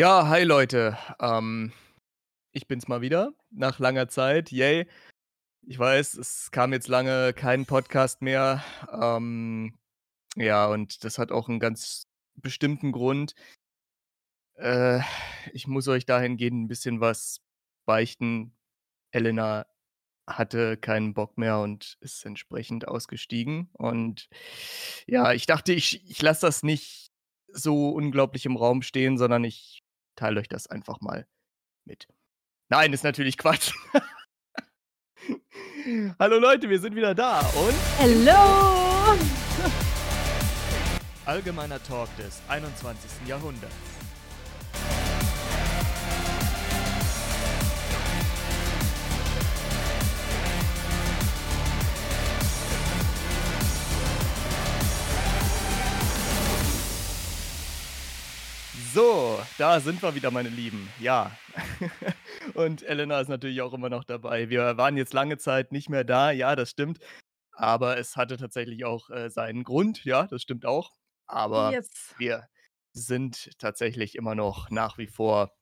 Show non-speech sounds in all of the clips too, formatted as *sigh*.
Ja, hi Leute. Ähm, ich bin's mal wieder nach langer Zeit. Yay. Ich weiß, es kam jetzt lange kein Podcast mehr. Ähm, ja, und das hat auch einen ganz bestimmten Grund. Äh, ich muss euch dahingehend ein bisschen was beichten. Elena hatte keinen Bock mehr und ist entsprechend ausgestiegen. Und ja, ich dachte, ich ich lasse das nicht so unglaublich im Raum stehen, sondern ich teile euch das einfach mal mit. Nein, ist natürlich Quatsch. *laughs* Hallo Leute, wir sind wieder da und Hallo! allgemeiner Talk des 21. Jahrhunderts. So, da sind wir wieder, meine Lieben. Ja. *laughs* Und Elena ist natürlich auch immer noch dabei. Wir waren jetzt lange Zeit nicht mehr da. Ja, das stimmt. Aber es hatte tatsächlich auch äh, seinen Grund. Ja, das stimmt auch. Aber Yes. wir sind tatsächlich immer noch nach wie vor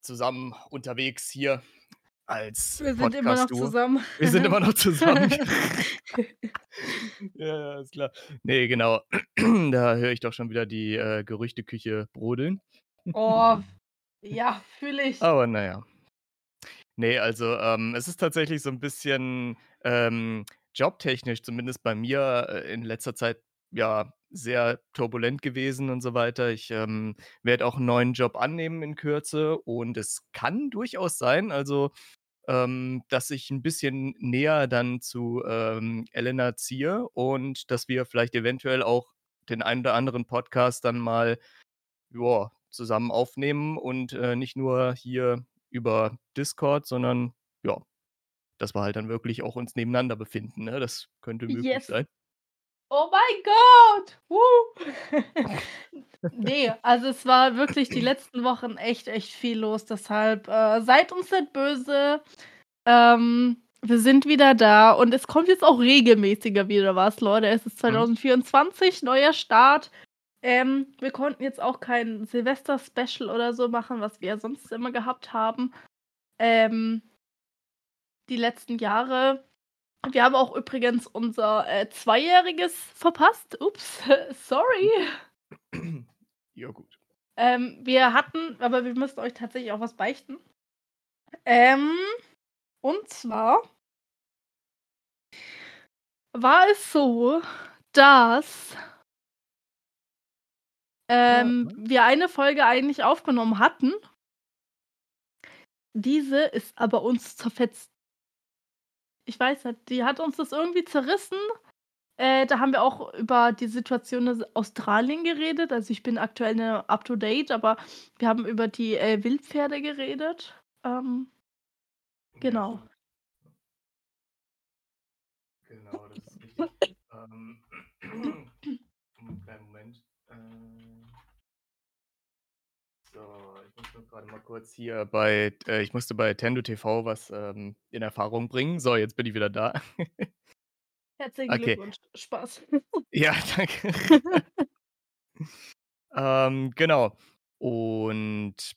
zusammen unterwegs hier als Wir sind immer noch zusammen. Wir sind immer noch zusammen. *laughs* *laughs* Ja, ist klar. Ne, genau. *clears throat* Da höre ich doch schon wieder die, äh, Gerüchteküche brodeln. Oh, *laughs* ja, fühle ich. Aber na ja. Ne, also, ähm, es ist tatsächlich so 'n bisschen, ähm, jobtechnisch, zumindest bei mir, äh, in letzter Zeit, ja, sehr turbulent gewesen und so weiter. Ich, ähm, werde auch 'n neuen Job annehmen in Kürze und es kann durchaus sein, also, ähm, dass ich 'n bisschen näher dann zu, ähm, Elena ziehe und dass wir vielleicht eventuell auch den einen oder anderen Podcast dann mal, ja, zusammen aufnehmen und, äh, nicht nur hier über Discord, sondern ja, dass wir halt dann wirklich auch uns nebeneinander befinden, ne? Das könnte möglich Yes. sein. Oh mein Gott! Wuh! *laughs* Ne, also es war wirklich die letzten Wochen echt, echt viel los, deshalb, äh, seid uns nicht böse. Ähm, wir sind wieder da und es kommt jetzt auch regelmäßiger wieder was, Leute. Es ist Mhm. 2024, neuer Start. Ähm, wir konnten jetzt auch kein Silvester-Special oder so machen, was wir ja sonst immer gehabt haben. Ähm, die letzten Jahre. Wir haben auch übrigens unser, äh, Zweijähriges verpasst. Ups, *laughs* sorry. *clears throat* Ja, gut. Ähm, wir hatten aber wir müssen euch tatsächlich auch was beichten. Ähm, und zwar war es so, dass ähm, Ja. wir eine Folge eigentlich aufgenommen hatten. Diese ist aber uns zerfetzt. Ich weiß nicht, die hat uns das irgendwie zerrissen. Äh, da haben wir auch über die Situation in Australien geredet. Also, ich bin aktuell ne up to date, aber wir haben über die, äh, Wildpferde geredet. Ähm, genau. Genau, das ist richtig. *laughs* Ähm, *clears throat* grade mal kurz hier bei äh, ich musste bei Tendo TV was, ähm, in Erfahrung bringen. So, jetzt bin ich wieder da. Herzlichen Okay. Glückwunsch. Spaß. Ja, *laughs* danke. Ähm, genau. Und,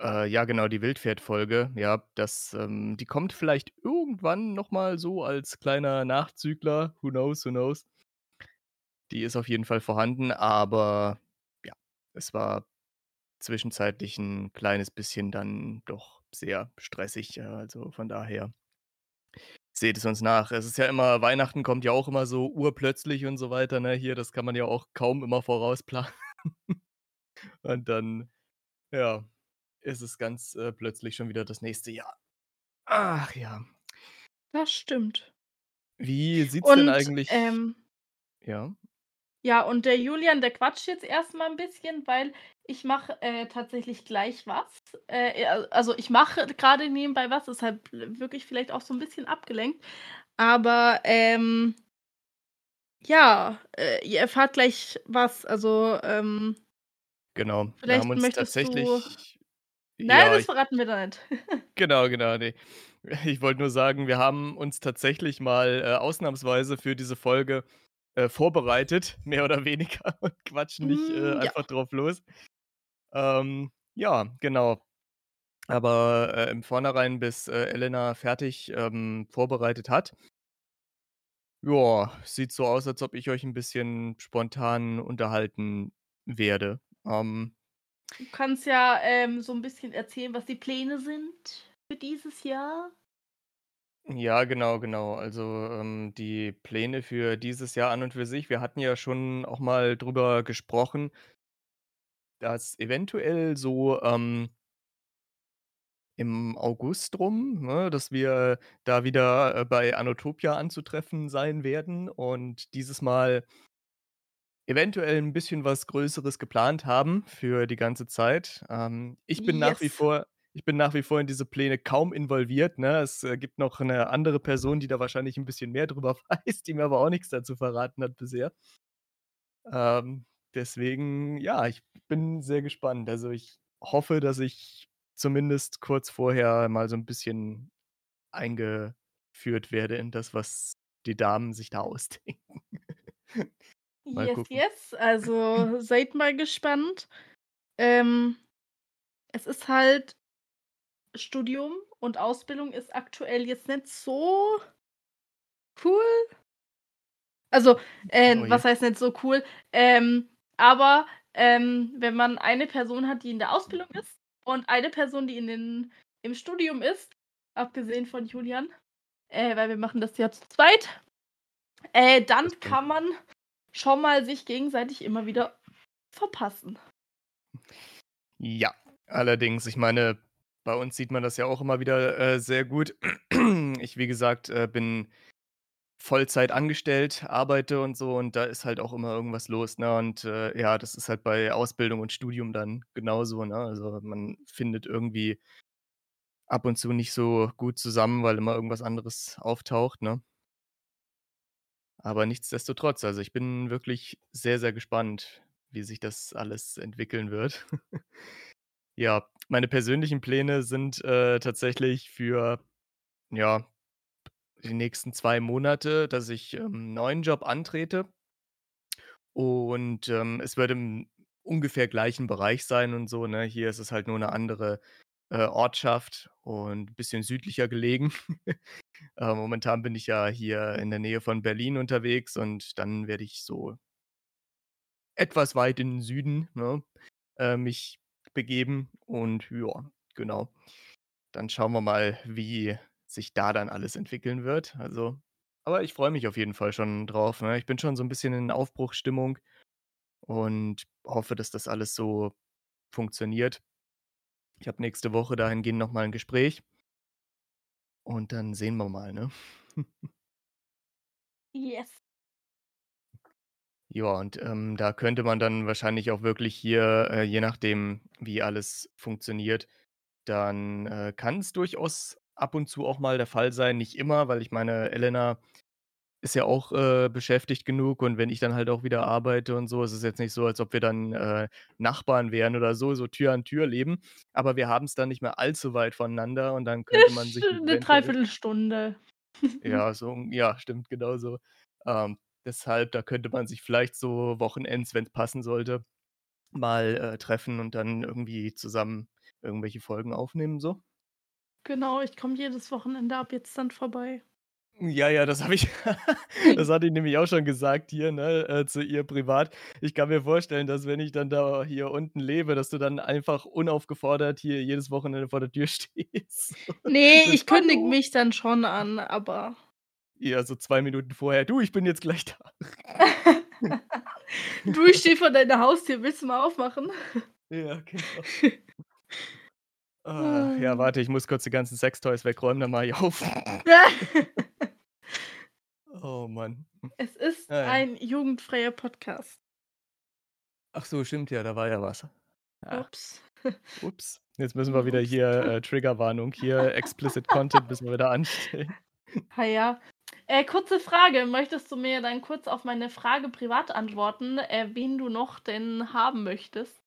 äh, ja, genau, die Wildpferd-Folge, ja, das, ähm die kommt vielleicht irgendwann noch mal so als kleiner Nachzügler. Who knows, who knows? Die ist auf jeden Fall vorhanden, aber ja, es war zwischenzeitlich 'n kleines bisschen dann doch sehr stressig, also von daher seht es uns nach. Es ist ja immer Weihnachten kommt ja auch immer so urplötzlich und so weiter, ne? Hier, das kann man ja auch kaum immer vorausplanen. *laughs* Und dann, ja, ist es ganz, äh, plötzlich schon wieder das nächste Jahr. Ach ja. Das stimmt. Wie sieht's denn Und, eigentlich ähm ja? ja, und der Julian, der quatscht jetzt erst mal 'n bisschen, weil ich mache, äh, tatsächlich gleich was. Äh, also, ich mache grade nebenbei was, deshalb wirke ich vielleicht auch so 'n bisschen abgelenkt. Aber, ähm ja, äh, ihr erfahrt gleich was. Also, ähm Genau, wir haben uns möchtest du tatsächlich nein, ja, das ich verraten wir da nicht. *laughs* Genau, genau, ne. Ich wollte nur sagen, wir haben uns tatsächlich mal, äh, ausnahmsweise für diese Folge, äh, vorbereitet, *laughs* mehr oder weniger und quatschen nicht, äh, ja. einfach drauf los. Ähm, ja, genau. Aber, äh, im Vornherein, bis, äh, Elena fertig, ähm, vorbereitet hat ja, sieht so aus, als ob ich euch 'n bisschen spontan unterhalten werde. Ähm Du kannst ja, ähm, so 'n bisschen erzählen, was die Pläne sind für dieses Jahr. Ja, genau, genau. Also, ähm, die Pläne für dieses Jahr an und für sich wir hatten ja schon auch mal drüber gesprochen dass eventuell so, ähm im August rum, ne, dass wir da wieder, äh, bei Anotopia anzutreffen sein werden und dieses Mal eventuell 'n bisschen was Größeres geplant haben für die ganze Zeit. Ähm, ich bin nach wie Yes. vor ich bin nach wie vor in diese Pläne kaum involviert, ne? Es, äh, gibt noch 'ne andere Person, die da wahrscheinlich 'n bisschen mehr drüber *laughs* weiß, die mir aber auch nix dazu verraten hat bisher. Ähm, deswegen, ja, ich bin sehr gespannt. Also, ich hoffe, dass ich zumindest kurz vorher mal so 'n bisschen eingeführt werde in das, was die Damen sich da *laughs* ausdenken. Mal Yes, gucken. yes. Also, *laughs* seid mal gespannt. Ähm, es ist halt Studium und Ausbildung ist aktuell jetzt nicht so cool. Also, äh, Oh was heißt nicht so cool? Ähm, aber, ähm, wenn man eine Person hat, die in der Ausbildung ist und eine Person, die in den im Studium ist, abgesehen von Julian, äh, weil wir machen das ja zu zweit, äh, dann kann man schon mal sich gegenseitig immer wieder verpassen. Ja, allerdings, ich meine, bei uns sieht man das ja auch immer wieder, äh, sehr gut. *clears throat* Ich, wie gesagt, äh, bin Vollzeit angestellt, arbeite und so und da ist halt auch immer irgendwas los, ne? Und, äh, ja, das ist halt bei Ausbildung und Studium dann genauso, ne? Also, man findet irgendwie ab und zu nicht so gut zusammen, weil immer irgendwas anderes auftaucht, ne? Aber nichtsdestotrotz, also, ich bin wirklich sehr, sehr gespannt, wie sich das alles entwickeln wird. *laughs* Ja, meine persönlichen Pläne sind, äh, tatsächlich für, ja, die nächsten 2 Monate, dass ich, ähm, 'n neuen Job antrete. Und, ähm, es wird im ungefähr gleichen Bereich sein und so, ne? Hier ist es halt nur 'ne andere, äh, Ortschaft und bisschen südlicher gelegen. *laughs* Äh, momentan bin ich ja hier in der Nähe von Berlin unterwegs und dann werde ich so etwas weit in den Süden, ne, äh, mich begeben und ja, genau. Dann schauen wir mal, wie sich da dann alles entwickeln wird. Also aber ich freue mich auf jeden Fall schon drauf, ne? Ich bin schon so 'n bisschen in Aufbruchsstimmung und hoffe, dass das alles so funktioniert. Ich habe nächste Woche dahingehend noch mal 'n Gespräch. Und dann sehen wir mal, ne? *laughs* Yes. Ja, und, ähm, da könnte man dann wahrscheinlich auch wirklich hier, äh, je nachdem, wie alles funktioniert, dann, äh, kann's durchaus ab und zu auch mal der Fall sein, nicht immer, weil ich meine, Elena ist ja auch, äh, beschäftigt genug und wenn ich dann halt auch wieder arbeite und so, ist es jetzt nicht so, als ob wir dann, äh, Nachbarn wären oder so, so Tür an Tür leben. Aber wir haben's dann nicht mehr allzu weit voneinander und dann *laughs* könnte man sich 'ne eventuell 3/4 Stunde. *laughs* Ja, so ja, stimmt, genauso. Ähm, deshalb, da könnte man sich vielleicht so wochenends, wenn's passen sollte, mal, äh, treffen und dann irgendwie zusammen irgendwelche Folgen aufnehmen, so. Genau, ich komme jedes Wochenende ab jetzt dann vorbei. Ja, ja, das habe ich *laughs* das hatte ich nämlich auch schon gesagt hier, ne, äh, zu ihr privat. Ich kann mir vorstellen, dass wenn ich dann da hier unten lebe, dass du dann einfach unaufgefordert hier jedes Wochenende vor der Tür *laughs* stehst. Ne, Mit: ich kündige mich dann schon an, aber Ja, so 2 Minuten vorher: „Du, ich bin jetzt gleich da.“ *laughs* Du, ich stehe vor deiner Haustür, willst du mal aufmachen? Ja, genau. Ah, ja, warte, ich muss kurz die ganzen Sextoys wegräumen, dann mache ich auf. *laughs* Oh Mann. Es ist Na ja. ein jugendfreier Podcast. Ach so, stimmt ja, da war ja was. Ah. Ups. Ups. Jetzt müssen wir wieder hier, äh, Triggerwarnung hier, *laughs* explicit content müssen wir wieder anstellen. Ha *laughs* ja. Äh, kurze Frage, möchtest du mir dann kurz auf meine Frage privat antworten, äh, wen du noch denn haben möchtest?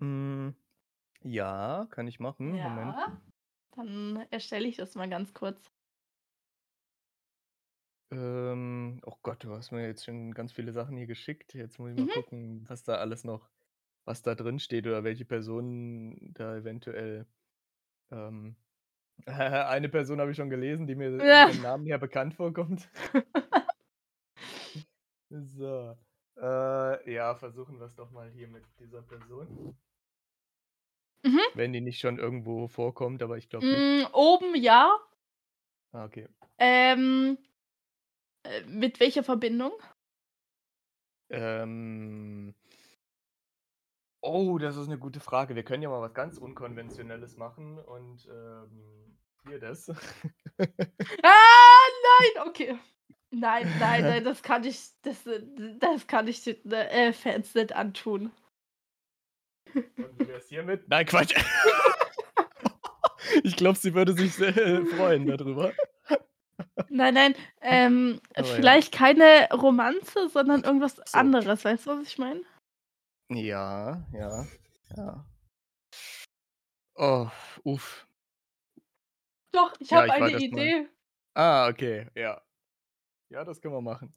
Hm, ja, kann ich machen. Moment. Ja, dann erstelle ich das mal ganz kurz. Ähm, oh Gott, du hast mir jetzt schon ganz viele Sachen hier geschickt. Jetzt muss ich mal Mhm. gucken, was da alles noch was da drin steht oder welche Personen da eventuell ähm, *laughs* eine Person habe ich schon gelesen, die mir Ja. vom Namen her bekannt vorkommt. *laughs* So, äh, ja, versuchen wir's doch mal hier mit dieser Person. Mhm. Wenn die nicht schon irgendwo vorkommt, aber ich glaube nicht. Hm, oben ja. Ah, okay. Ähm, äh, mit welcher Verbindung? Ähm Oh, das ist 'ne gute Frage. Wir können ja mal was ganz Unkonventionelles machen und, ähm, hier das. *laughs* Ah, nein, okay. Nein, nein, *laughs* nein, das kann ich das, das kann ich den, äh, Fans nicht antun. Und wie wär's hiermit? Nein, Quatsch. *laughs* Ich glaube, sie würde sich sehr, äh, freuen da drüber. Nein, nein, ähm, Aber ja. vielleicht keine Romanze, sondern irgendwas So. anderes. Weißt du, was ich meine? Ja, ja, ja. Oh, uff. Doch, ich Ja, habe eine erst mal. Idee. Ah, okay, ja. Ja, das können wir machen.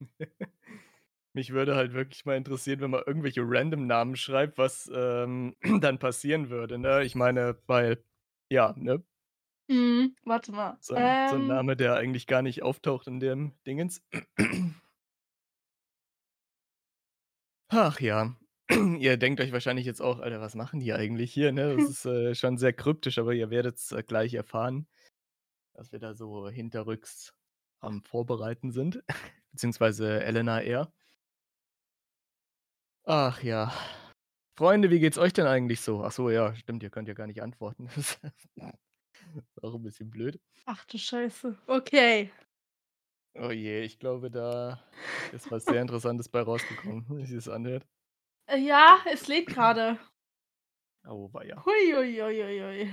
*laughs* Mich würde halt wirklich mal interessieren, wenn man irgendwelche Random-Namen schreibt, was, ähm, *clears throat* dann passieren würde, ne? Ich meine, weil ja, ne? Mhm, warte mal. So 'n so 'n Ähm Name, der eigentlich gar nicht auftaucht in dem Dingens. *clears throat* Ach ja. *clears throat* Ihr denkt euch wahrscheinlich jetzt auch: „Alter, was machen die eigentlich hier“, ne? Das *laughs* ist, äh, schon sehr kryptisch, aber ihr werdet's, äh, gleich erfahren, was wir da so hinterrücks am Vorbereiten sind, *laughs* beziehungsweise Elena eher. Ach ja. Freunde, wie geht's euch denn eigentlich so? Ach so, ja, stimmt, ihr könnt ja gar nicht antworten. *laughs* Auch 'n bisschen blöd. Ach du Scheiße. Okay. Oh je, ich glaube, da ist was sehr Interessantes bei rausgekommen, wie sich's anhört. Äh, ja, es lädt grade. Auweia. Hui, ui, ui, ui, ui.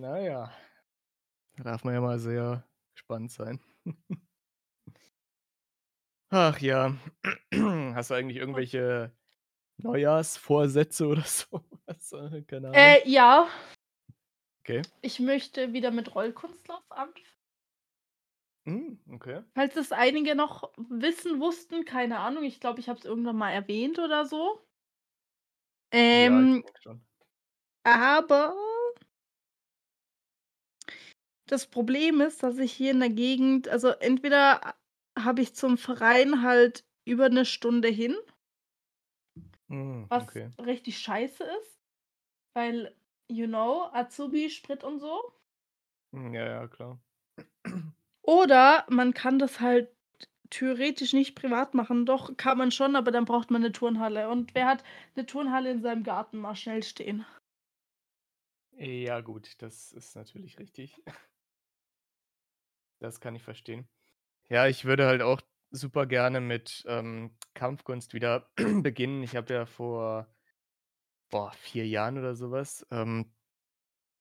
Na ja. Da darf man ja mal sehr gespannt sein. *laughs* Ach ja. *clears throat* Hast du eigentlich irgendwelche Neujahrsvorsätze oder *laughs* so? Äh, keine Ahnung. Äh, ja. Okay. Ich möchte wieder mit Rollkunstlauf anf Hm, okay. Falls es einige noch wissen, wussten, keine Ahnung. Ich glaube, ich habe es irgendwann mal erwähnt oder so. Ja, Ähm schon. aber das Problem ist, dass ich hier in der Gegend also, entweder habe ich zum Verein halt über 'ne Stunde hin Was okay. richtig scheiße ist, weil, you know, Azubi, Sprit und so. Hm, ja, ja, klar. Oder man kann das halt theoretisch nicht privat machen. Doch, kann man schon, aber dann braucht man 'ne Turnhalle. Und wer hat 'ne Turnhalle in seinem Garten mal schnell stehen? Ja gut, das ist natürlich richtig. *laughs* Das kann ich verstehen. Ja, ich würde halt auch super gerne mit, ähm, Kampfkunst wieder *clears throat* beginnen. Ich habe ja vor, boah, 4 Jahren oder so was, ähm,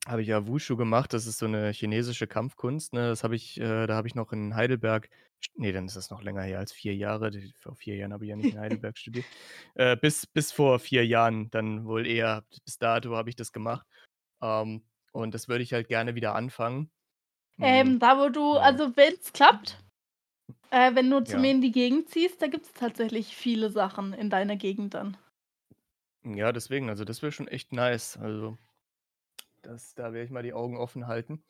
habe ich ja Wushu gemacht. Das ist so 'ne chinesische Kampfkunst, ne? Das habe ich äh, da habe ich noch in Heidelberg st ne, dann ist das noch länger her als 4 Jahre. Vor 4 Jahren habe ich ja nicht in *laughs* Heidelberg studiert. Äh, bis bis vor 4 Jahren dann wohl eher. Bis dato habe ich das gemacht. Ähm, und das würde ich halt gerne wieder anfangen. Hm, Ähm, da wo du also, wenn's klappt, äh, wenn du zu mir Ja. in die Gegend ziehst, da gibt's tatsächlich viele Sachen in deiner Gegend dann. Ja, deswegen, also, das wäre schon echt nice. Also, das da werde ich mal die Augen offen halten.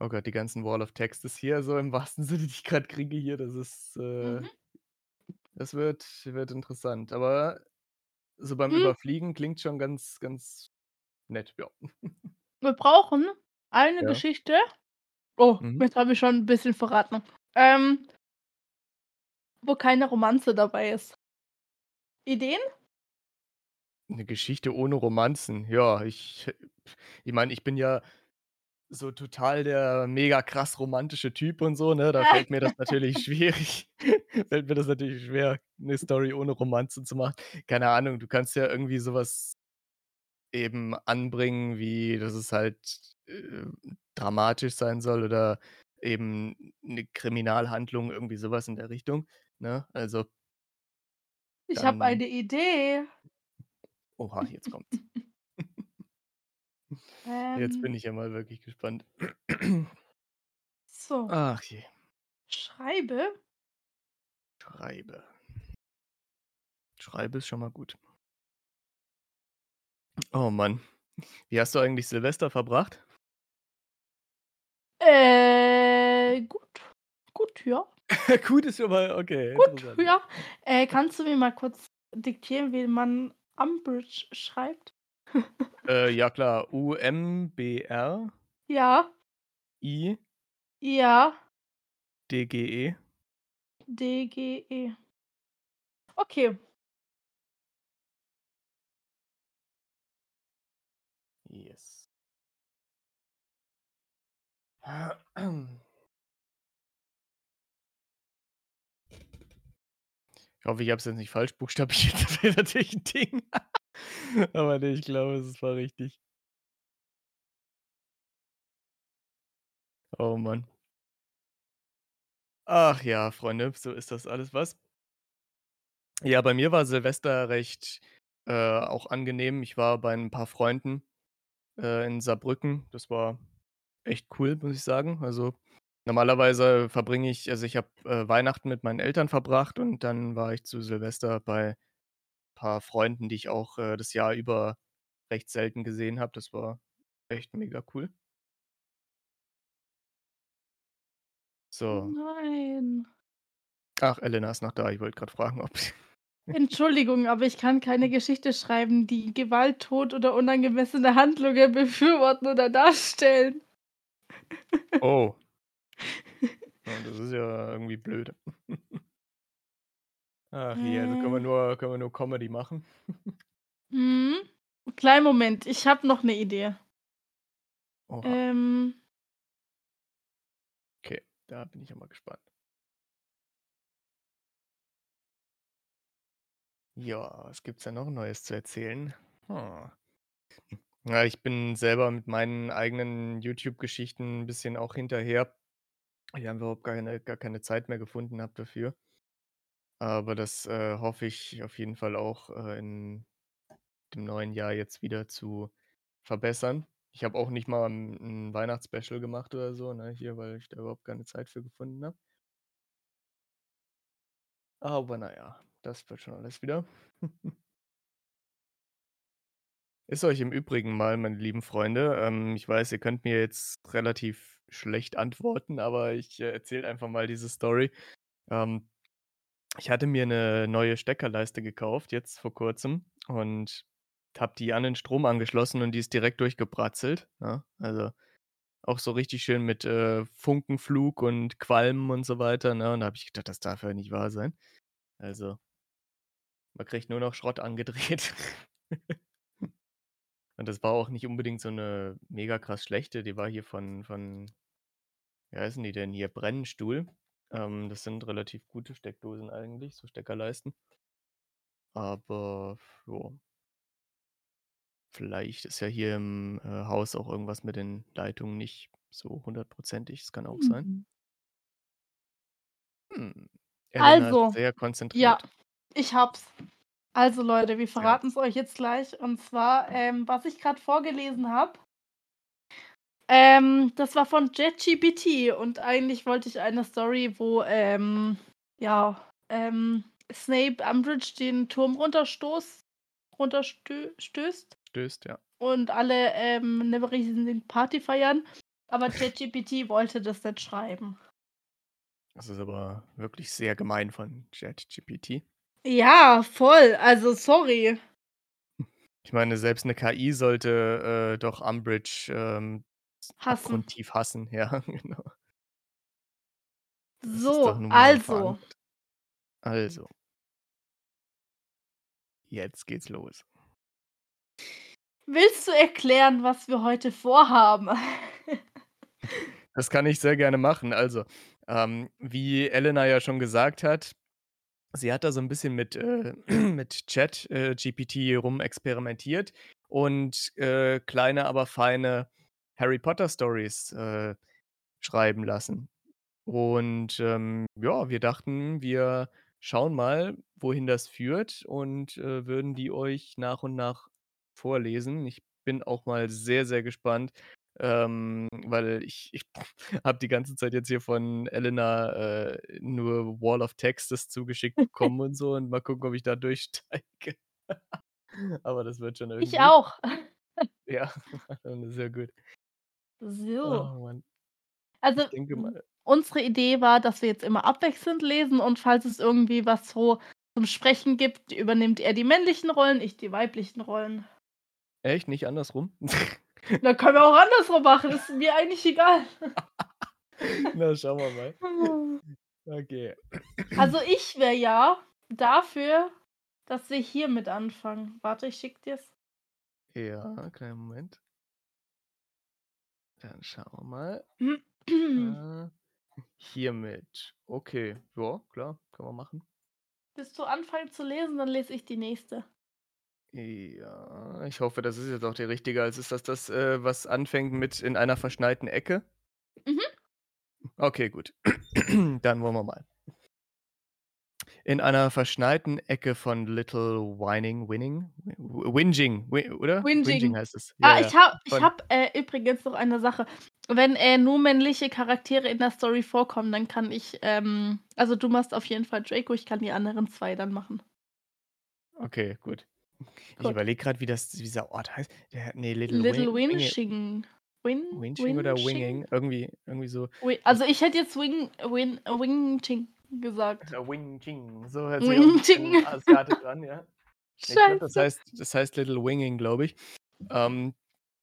Oh Gott, die ganzen Wall of Textes hier so im wahrsten Sinne, die ich grad kriege hier, das ist, äh Mhm. das wird wird interessant. Aber so beim Hm. Überfliegen klingt schon ganz, ganz nett, ja. Wir brauchen eine Ja. Geschichte oh, Mhm. jetzt habe ich schon 'n bisschen verraten. Ähm wo keine Romanze dabei ist. Ideen? 'Ne Geschichte ohne Romanzen. Ja, ich ich meine, ich bin ja so total der mega krass romantische Typ und so, ne? Da fällt mir das natürlich *laughs* schwierig *laughs* fällt mir das natürlich schwer, 'ne Story ohne Romanze zu machen. Keine Ahnung, du kannst ja irgendwie so was eben anbringen, wie dass es halt, äh, dramatisch sein soll oder eben 'ne Kriminalhandlung, irgendwie so was in der Richtung, ne? Also Ich habe eine Idee. Oha, jetzt *laughs* kommt's. Jetzt bin Ähm ich ja mal wirklich gespannt. So. Ach je. Schreibe Schreibe. Schreibe ist schon mal gut. Oh Mann. Wie hast du eigentlich Silvester verbracht? Äh, gut. Gut, ja. *laughs* Gut ist schon mal okay, Gut, ja. Äh, kannst du mir mal kurz diktieren, wie man Umbridge schreibt? *laughs* Äh, ja klar, U-M-B-R Ja. I Ja. D-G-E. D-G-E. Okay. Yes. Ich hoffe, ich habe es jetzt nicht falsch buchstabiert. *laughs* Das wäre natürlich 'n Ding. Aber ne, ich glaube, es war richtig. Oh Mann. Ach ja, Freunde, so ist das alles, was? Ja, bei mir war Silvester recht, äh, auch angenehm. Ich war bei 'n paar Freunden, äh, in Saarbrücken. Das war echt cool, muss ich sagen. Also, normalerweise verbringe ich also, ich habe, äh, Weihnachten mit meinen Eltern verbracht und dann war ich zu Silvester bei paar Freunden, die ich auch, äh, das Jahr über recht selten gesehen habe. Das war echt mega cool. So. Nein. Ach, Elena ist noch da. Ich wollte grad fragen, ob Entschuldigung, aber ich kann keine Geschichte schreiben, die Gewalt, Tod oder unangemessene Handlungen befürworten oder darstellen. Oh. *laughs* Ja, das ist ja irgendwie blöd. *laughs* Ach je, also können wir Äh. nur können wir nur Comedy machen. Mhm. Kleinen Moment, ich habe noch 'ne Idee. Oha. Ähm. Okay, da bin ich ja mal gespannt. Ja, was gibt's denn noch Neues zu erzählen? Hm. Ja, ich bin selber mit meinen eigenen YouTube-Geschichten 'n bisschen auch hinterher. Ich habe überhaupt keine gar keine Zeit mehr gefunden habe dafür. Aber das, äh, hoffe ich auf jeden Fall auch, äh, in dem neuen Jahr jetzt wieder zu verbessern. Ich habe auch nicht mal 'n 'n Weihnachtsspecial gemacht oder so, ne, hier, weil ich da überhaupt keine Zeit für gefunden habe. Aber na ja, das wird schon alles wieder. *laughs* Ist euch im Übrigen mal, meine lieben Freunde ähm, ich weiß, ihr könnt mir jetzt relativ schlecht antworten, aber ich, äh, erzähle einfach mal diese Story. Ähm, ich hatte mir 'ne neue Steckerleiste gekauft, jetzt vor Kurzem und habe die an den Strom angeschlossen und die ist direkt durchgebratzelt, ne? Also, auch so richtig schön mit, äh, Funkenflug und Qualm und so weiter, ne? Und da habe ich gedacht: „Das darf ja nicht wahr sein.“ Also man kriegt nur noch Schrott angedreht. *laughs* Und das war auch nicht unbedingt so 'ne mega krass schlechte, die war hier von von wie heißen die denn hier? Brennenstuhl. Ähm, das sind relativ gute Steckdosen eigentlich, so Steckerleisten. Aber ja. Vielleicht ist ja hier im, äh, Haus auch irgendwas mit den Leitungen nicht so hundertprozentig. Das kann auch sein. Mhm. Hm. Elena ist Also, sehr ja, konzentriert. ich habe es. Also Leute, wir Ja. verraten's euch jetzt gleich. Und zwar, ähm, was ich grad vorgelesen habe ähm, das war von ChatGPT und eigentlich wollte ich eine Story, wo, ähm, ja, ähm, Snape Umbridge den Turm runterstoß runterstö stößt ja. und alle, ähm, 'ne riesen Party feiern, aber ChatGPT *laughs* wollte das nicht schreiben. Das ist aber wirklich sehr gemein von ChatGPT. Ja, voll, also sorry. Ich meine, selbst 'ne KI sollte, äh, doch Umbridge, ähm, Hassen. abgrundtief hassen, *laughs* ja, genau. Das So, also. Also Jetzt geht's los. Willst du erklären, was wir heute vorhaben? *laughs* Das kann ich sehr gerne machen. Also, ähm, wie Elena ja schon gesagt hat, sie hat da so 'n bisschen mit, äh *clears throat* mit Chat äh, GPT rumexperimentiert und, äh, kleine, aber feine Harry-Potter-Storys, äh, schreiben lassen. Und, ähm, ja, wir dachten, wir schauen mal, wohin das führt und, äh, würden die euch nach und nach vorlesen. Ich bin auch mal sehr, sehr gespannt, ähm, weil ich ich *laughs* habe die ganze Zeit jetzt hier von Elena, äh, nur Wall of Texts zugeschickt *laughs* bekommen und so und mal gucken, ob ich da durchsteige. *laughs* Aber das wird schon Ich irgendwie. auch. Ja, sehr gut. So. Oh. Also, Ich unsere Idee war, dass wir jetzt immer abwechselnd lesen und falls es irgendwie was so zum Sprechen gibt, übernimmt er die männlichen Rollen, ich die weiblichen Rollen. Echt, nicht andersrum? Na, können wir auch andersrum machen, ist mir eigentlich egal. *laughs* Na, schauen wir mal. *laughs* Okay. Also, ich wäre ja dafür, dass wir hiermit anfangen. Warte, ich schicke dir's. Ja, kleinen Moment. Dann schauen wir mal. *clears throat* Äh, hiermit. Okay, ja, klar, können wir machen. Willst du anfangen zu lesen, dann lese ich die nächste. Ja, ich hoffe, das ist jetzt auch die richtige. Also, ist das das, äh, was anfängt mit „in einer verschneiten Ecke“? Mhm. Okay, gut. *clears throat* Dann wollen wir mal. In einer verschneiten Ecke von Little Whining Winning? Whinging, oder? Whinging. heißt es. Ah, Ja, ja. ich habe ich habe, äh, übrigens noch eine Sache. Wenn, äh, nur männliche Charaktere in der Story vorkommen, dann kann ich, ähm also, du machst auf jeden Fall Draco, ich kann die anderen 2 dann machen. Okay, gut. Ich überlege grad, wie das dieser Ort heißt. Der ne, Little Little Win Winching. Win Winching oder? Winging? Irgendwie irgendwie so. Also, ich hätte jetzt Wing Win Wingching gesagt. Äh, Wingching, so hört sich Wingching. asiatisch an, ja. Ich glaube, das heißt das heißt Little Winging, glaube ich. Ähm,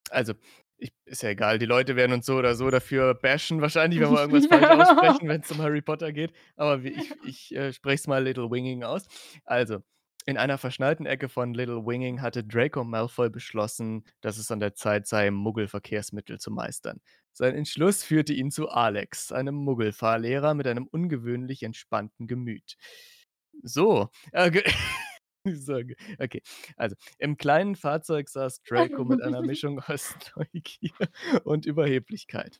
also, ich ist ja egal, die Leute werden uns so oder so dafür bashen wahrscheinlich, wenn wir irgendwas falsch *laughs* aussprechen, wenn's um Harry Potter geht. Aber wie ich ich, äh, spreche es mal Little Winging aus. Also, in einer verschneiten Ecke von Little Winging hatte Draco Malfoy beschlossen, dass es an der Zeit sei, Muggelverkehrsmittel zu meistern. Sein Entschluss führte ihn zu Alex, einem Muggelfahrlehrer mit einem ungewöhnlich entspannten Gemüt. So, äh, ge *laughs* okay. Also, im kleinen Fahrzeug saß Draco mit einer *laughs* Mischung aus Neugier und Überheblichkeit.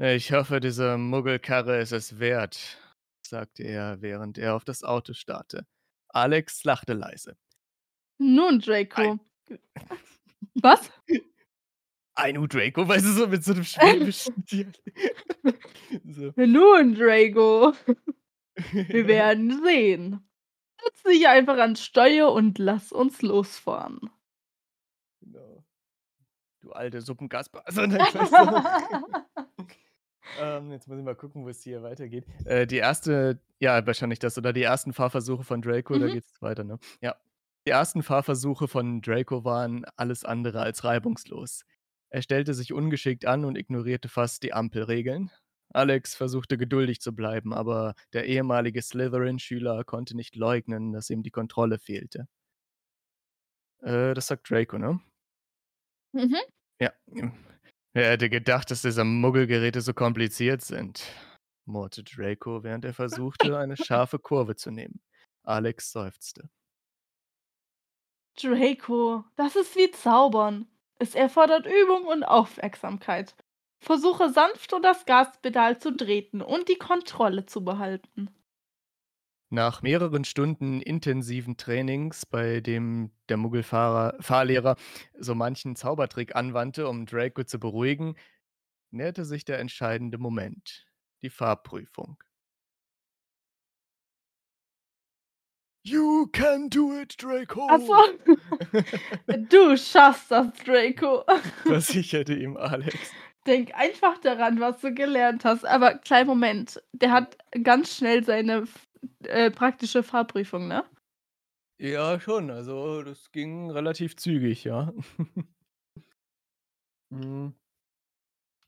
„Ich hoffe, diese Muggelkarre ist es wert“, sagte er, während er auf das Auto starrte. Alex lachte leise. Nun, Draco. *laughs* Was? Ei nu, Draco, weißt du, so mit so 'nem schwäbischen. *laughs* So. Nun, Draco. Wir *laughs* werden sehen. Setz dich einfach ans Steuer und lass uns losfahren. Genau. Du alte Suppenkasper. Also, nein. Ähm, jetzt muss ich mal gucken, wo's hier weitergeht. Äh, die erste ja, wahrscheinlich das oder die ersten Fahrversuche von Draco, da Mhm. geht's weiter, ne? Ja. Die ersten Fahrversuche von Draco waren alles andere als reibungslos. Er stellte sich ungeschickt an und ignorierte fast die Ampelregeln. Alex versuchte geduldig zu bleiben, aber der ehemalige Slytherin-Schüler konnte nicht leugnen, dass ihm die Kontrolle fehlte. Äh, das sagt Draco, ne? Mhm. Ja. „Wer hätte gedacht, dass diese Muggelgeräte so kompliziert sind?“ murrte Draco, während er versuchte, *laughs* eine scharfe Kurve zu nehmen. Alex seufzte. Draco, das ist wie Zaubern. Es erfordert Übung und Aufmerksamkeit. Versuche sanft um das Gaspedal zu treten und die Kontrolle zu behalten. Nach mehreren Stunden intensiven Trainings, bei dem der Muggelfahrer Fahrlehrer so manchen Zaubertrick anwandte, um Draco zu beruhigen, näherte sich der entscheidende Moment, die Fahrprüfung. „You can do it, Draco!“ Ach so. *laughs* „Du schaffst das, Draco!“ *laughs* versicherte ihm Alex. Denk einfach daran, was du gelernt hast. Aber kleinen Moment, der hat ganz schnell seine äh, praktische Fahrprüfung, ne? Ja, schon. Also, das ging relativ zügig, ja. *laughs* Mhm.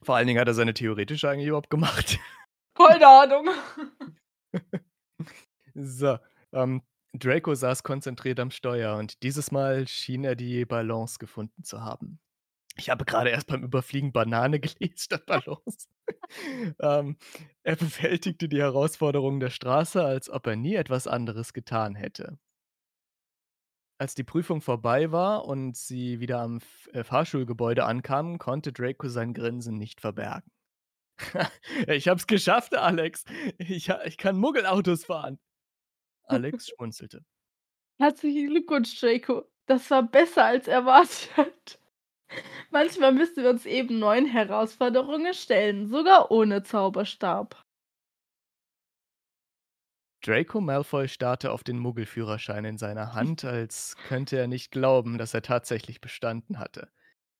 Vor allen Dingen hat er seine theoretische eigentlich überhaupt gemacht. *laughs* Keine Ahnung. So, ähm, Draco saß konzentriert am Steuer und dieses Mal schien er die Balance gefunden zu haben. Ich habe gerade erst beim Überfliegen Banane *laughs* gelesen statt Balance. Ähm, er bewältigte die Herausforderungen der Straße, als ob er nie etwas anderes getan hätte. Als die Prüfung vorbei war und sie wieder am äh, Fahrschulgebäude ankamen, konnte Draco sein Grinsen nicht verbergen. *laughs* „Ich habe es geschafft, Alex. Ich ich kann Muggelautos fahren.“ Alex schmunzelte. *laughs* Herzlichen Glückwunsch, Draco. Das war besser als erwartet. Manchmal müssen wir uns eben neuen Herausforderungen stellen, sogar ohne Zauberstab. Draco Malfoy starrte auf den Muggelführerschein in seiner Hand, *laughs* als könnte er nicht glauben, dass er tatsächlich bestanden hatte.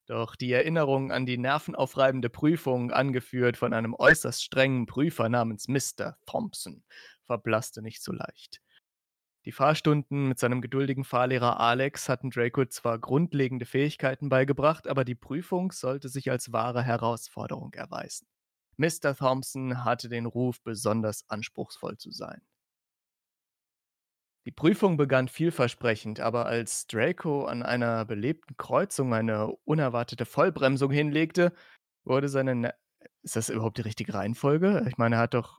Doch die Erinnerung an die nervenaufreibende Prüfung, angeführt von einem äußerst strengen Prüfer namens Mr. Thompson, verblasste nicht so leicht. Die Fahrstunden mit seinem geduldigen Fahrlehrer Alex hatten Draco zwar grundlegende Fähigkeiten beigebracht, aber die Prüfung sollte sich als wahre Herausforderung erweisen. Mr. Thompson hatte den Ruf, besonders anspruchsvoll zu sein. Die Prüfung begann vielversprechend, aber als Draco an einer belebten Kreuzung eine unerwartete Vollbremsung hinlegte, wurde seine Ne ist das überhaupt die richtige Reihenfolge? Ich meine, er hat doch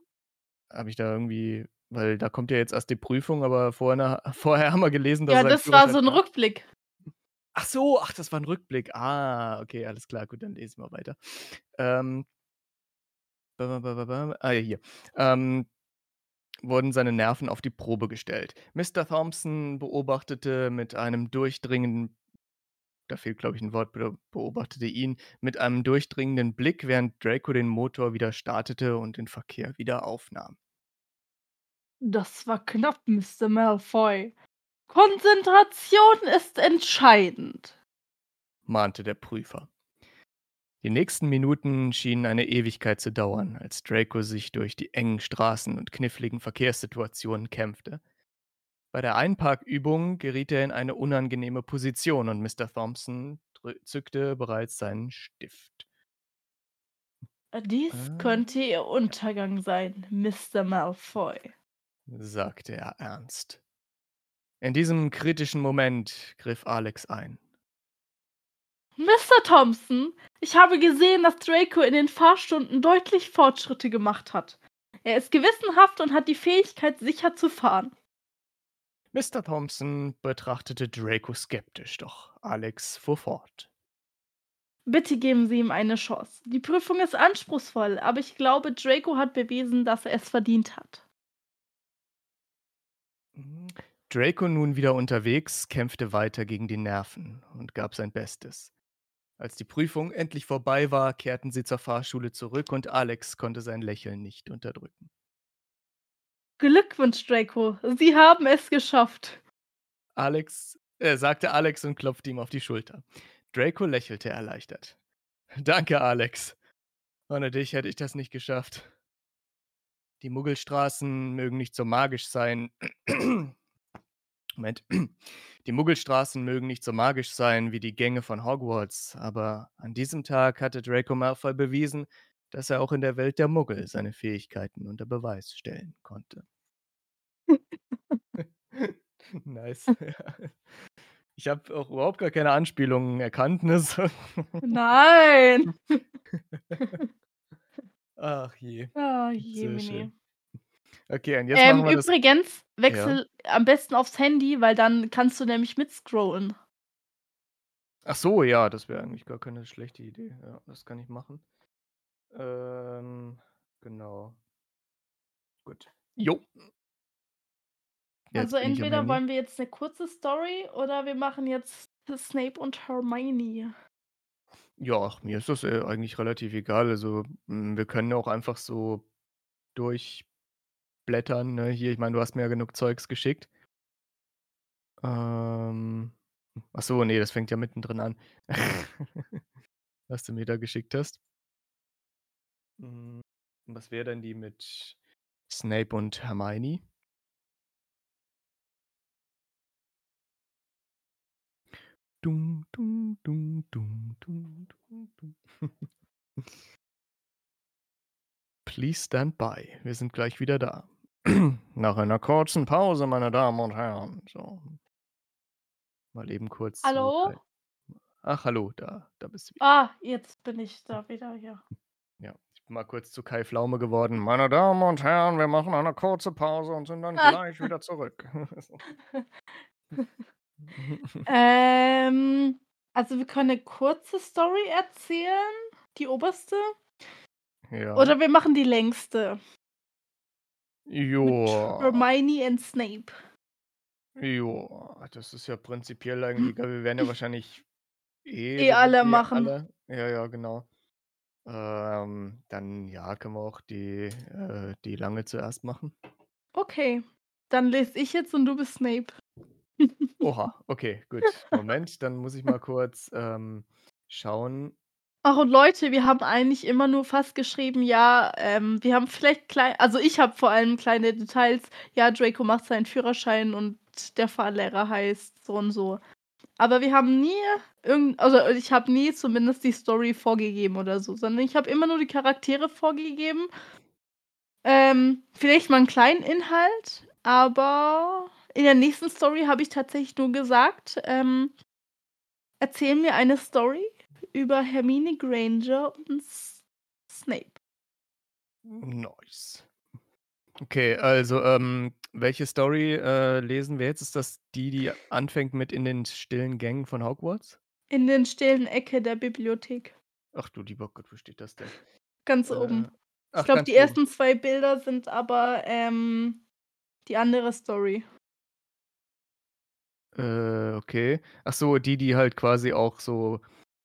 habe ich da irgendwie weil da kommt ja jetzt erst die Prüfung, aber vorher *laughs* vorher haben wir gelesen, dass Ja, das war so Führerschein 'n hat. Rückblick. Ach so, ach, das war 'n Rückblick. Ah, okay, alles klar. Gut, dann lesen wir weiter. Ähm ah, ja, hier. Ähm, wurden seine Nerven auf die Probe gestellt. Mr. Thompson beobachtete mit einem durchdringenden da fehlt, glaube ich, 'n Wort, beo beobachtete ihn mit einem durchdringenden Blick, während Draco den Motor wieder startete und den Verkehr wieder aufnahm. Das war knapp, Mr. Malfoy. Konzentration ist entscheidend. mahnte der Prüfer. Die nächsten Minuten schienen eine Ewigkeit zu dauern, als Draco sich durch die engen Straßen und kniffligen Verkehrssituationen kämpfte. Bei der Einparkübung geriet er in eine unangenehme Position und Mr. Thompson zückte bereits seinen Stift. Dies Äh, könnte Ihr Untergang sein, Mr. Malfoy. Sagte er ernst. In diesem kritischen Moment griff Alex ein. Mr. Thompson, ich habe gesehen, dass Draco in den Fahrstunden deutlich Fortschritte gemacht hat. Er ist gewissenhaft und hat die Fähigkeit, sicher zu fahren. Mr. Thompson betrachtete Draco skeptisch, doch Alex fuhr fort. Bitte geben Sie ihm eine Chance. Die Prüfung ist anspruchsvoll, aber ich glaube, Draco hat bewiesen, dass er es verdient hat. Mhm. Draco, nun wieder unterwegs, kämpfte weiter gegen die Nerven und gab sein Bestes. Als die Prüfung endlich vorbei war, kehrten sie zur Fahrschule zurück und Alex konnte sein Lächeln nicht unterdrücken. Glückwunsch, Draco. Sie haben es geschafft. Alex, äh, sagte Alex und klopfte ihm auf die Schulter. Draco lächelte erleichtert. Danke, Alex. Ohne dich hätte ich das nicht geschafft. Die Muggelstraßen mögen nicht so magisch sein. Moment. Die Muggelstraßen mögen nicht so magisch sein wie die Gänge von Hogwarts, aber an diesem Tag hatte Draco Malfoy bewiesen, dass er auch in der Welt der Muggel seine Fähigkeiten unter Beweis stellen konnte. *laughs* Nice. *laughs* Ich habe auch überhaupt gar keine Anspielungen erkannt, ne, so. Nein. *laughs* Ach je, sehr schön. jemine. Okay, und jetzt Ähm, machen wir das übrigens, ja? wechsel am besten aufs Handy, weil dann kannst du nämlich mitscrollen. Ach so, ja, das wäre eigentlich gar keine schlechte Idee. Ja, das kann ich machen. Ähm, genau. Gut. Jo. Also Jetzt am entweder wollen wir jetzt 'ne kurze Story oder wir machen jetzt Snape und Hermione. Ja, ach, mir ist das, äh, eigentlich relativ egal. Also, hm, wir können auch einfach so durchblättern, ne? Hier, ich meine, du hast mir ja genug Zeugs geschickt. Ähm, ach so, ne, das fängt ja mittendrin an, *laughs* was du mir da geschickt hast. Hm, was wäre denn die mit Snape und Hermione? Dum, dum, dum, dum, dum, dum, dum. *laughs* Please stand by. Wir sind gleich wieder da. *clears throat* Nach einer kurzen Pause, meine Damen und Herren. So. Mal eben kurz Hallo? Kai ach, hallo, da da bist du wieder. Ah, jetzt bin ich da wieder, ja. Ja, ich bin mal kurz zu Kai Pflaume geworden. Meine Damen und Herren, wir machen eine kurze Pause und sind dann Ah. gleich wieder zurück. *laughs* *laughs* *laughs* Ähm, also wir können 'ne kurze Story erzählen, die oberste. Ja. Oder wir machen die längste. Joa. Hermione and Snape. Joa, das ist ja prinzipiell eigentlich egal. Wir werden ja *laughs* wahrscheinlich eh Eh gut alle machen. alle ja, ja, genau. Ähm, dann, ja, können wir auch die äh, die lange zuerst machen. Okay, dann lese ich jetzt und du bist Snape. Oha, okay, gut. Moment, dann muss ich mal kurz, ähm, schauen. Ach und Leute, wir haben eigentlich immer nur fast geschrieben, ja, ähm, wir haben vielleicht klei also ich habe vor allem kleine Details, ja, Draco macht seinen Führerschein und der Fahrlehrer heißt so und so. Aber wir haben nie irgend also ich habe nie zumindest die Story vorgegeben oder so, sondern ich habe immer nur die Charaktere vorgegeben. Ähm, vielleicht mal 'n kleinen Inhalt, aber in der nächsten Story habe ich tatsächlich nur gesagt, ähm erzähl mir eine Story über Hermine Granger und S Snape. Nice. Okay, also, ähm, welche Story, äh, lesen wir jetzt? Ist das die, die anfängt mit „In den stillen Gängen von Hogwarts“? In den stillen Ecke der Bibliothek. Ach du lieber Gott, wo steht das denn? Ganz Äh, oben. Ich glaube, die oben. ersten 2 Bilder sind aber, ähm, die andere Story. Äh, okay. Ach so, die, die halt quasi auch so,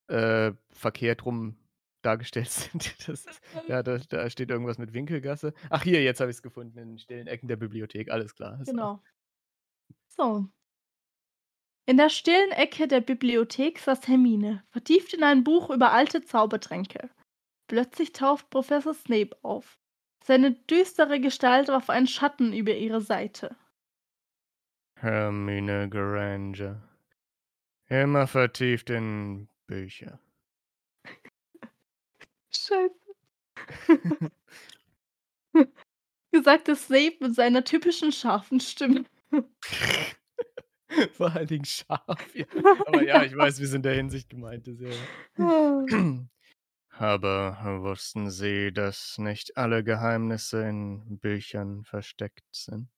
äh, verkehrt rum dargestellt *laughs* sind. Das ja, da da steht irgendwas mit Winkelgasse. Ach hier, jetzt habe ich's gefunden, in den stillen Ecken der Bibliothek, alles klar. Genau. So. In der stillen Ecke der Bibliothek saß Hermine, vertieft in ein Buch über alte Zaubertränke. Plötzlich taucht Professor Snape auf. Seine düstere Gestalt warf einen Schatten über ihre Seite. Hermine Granger. Immer vertieft in Bücher. *laughs* Scheiße. *laughs* Sagte Snape mit seiner typischen scharfen Stimme. *laughs* Vor allen Dingen scharf, ja. Aber ja, ich weiß, wie's in der Hinsicht gemeint ist, ja, Ah. ja. *clears throat* Aber wussten Sie, dass nicht alle Geheimnisse in Büchern versteckt sind?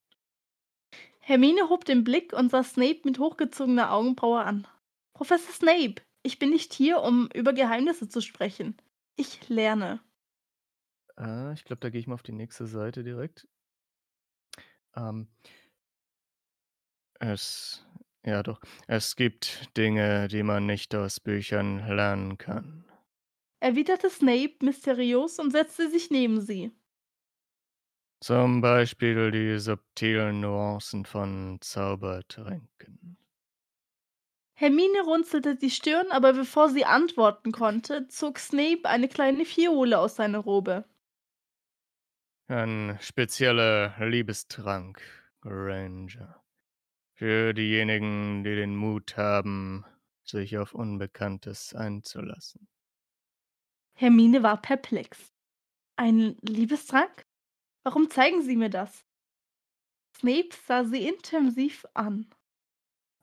Hermine hob den Blick und sah Snape mit hochgezogener Augenbraue an. Professor Snape, ich bin nicht hier, um über Geheimnisse zu sprechen. Ich lerne. Äh, ich glaube, da gehe ich mal auf die nächste Seite direkt. Ähm Es ja doch. Es gibt Dinge, die man nicht aus Büchern lernen kann. Erwiderte Snape mysteriös und setzte sich neben sie. Zum Beispiel die subtilen Nuancen von Zaubertränken. Hermine runzelte die Stirn, aber bevor sie antworten konnte, zog Snape eine kleine Fiole aus seiner Robe. Ein spezieller Liebestrank, Granger. Für diejenigen, die den Mut haben, sich auf Unbekanntes einzulassen. Hermine war perplex. Ein Liebestrank? Warum zeigen Sie mir das? Snape sah sie intensiv an.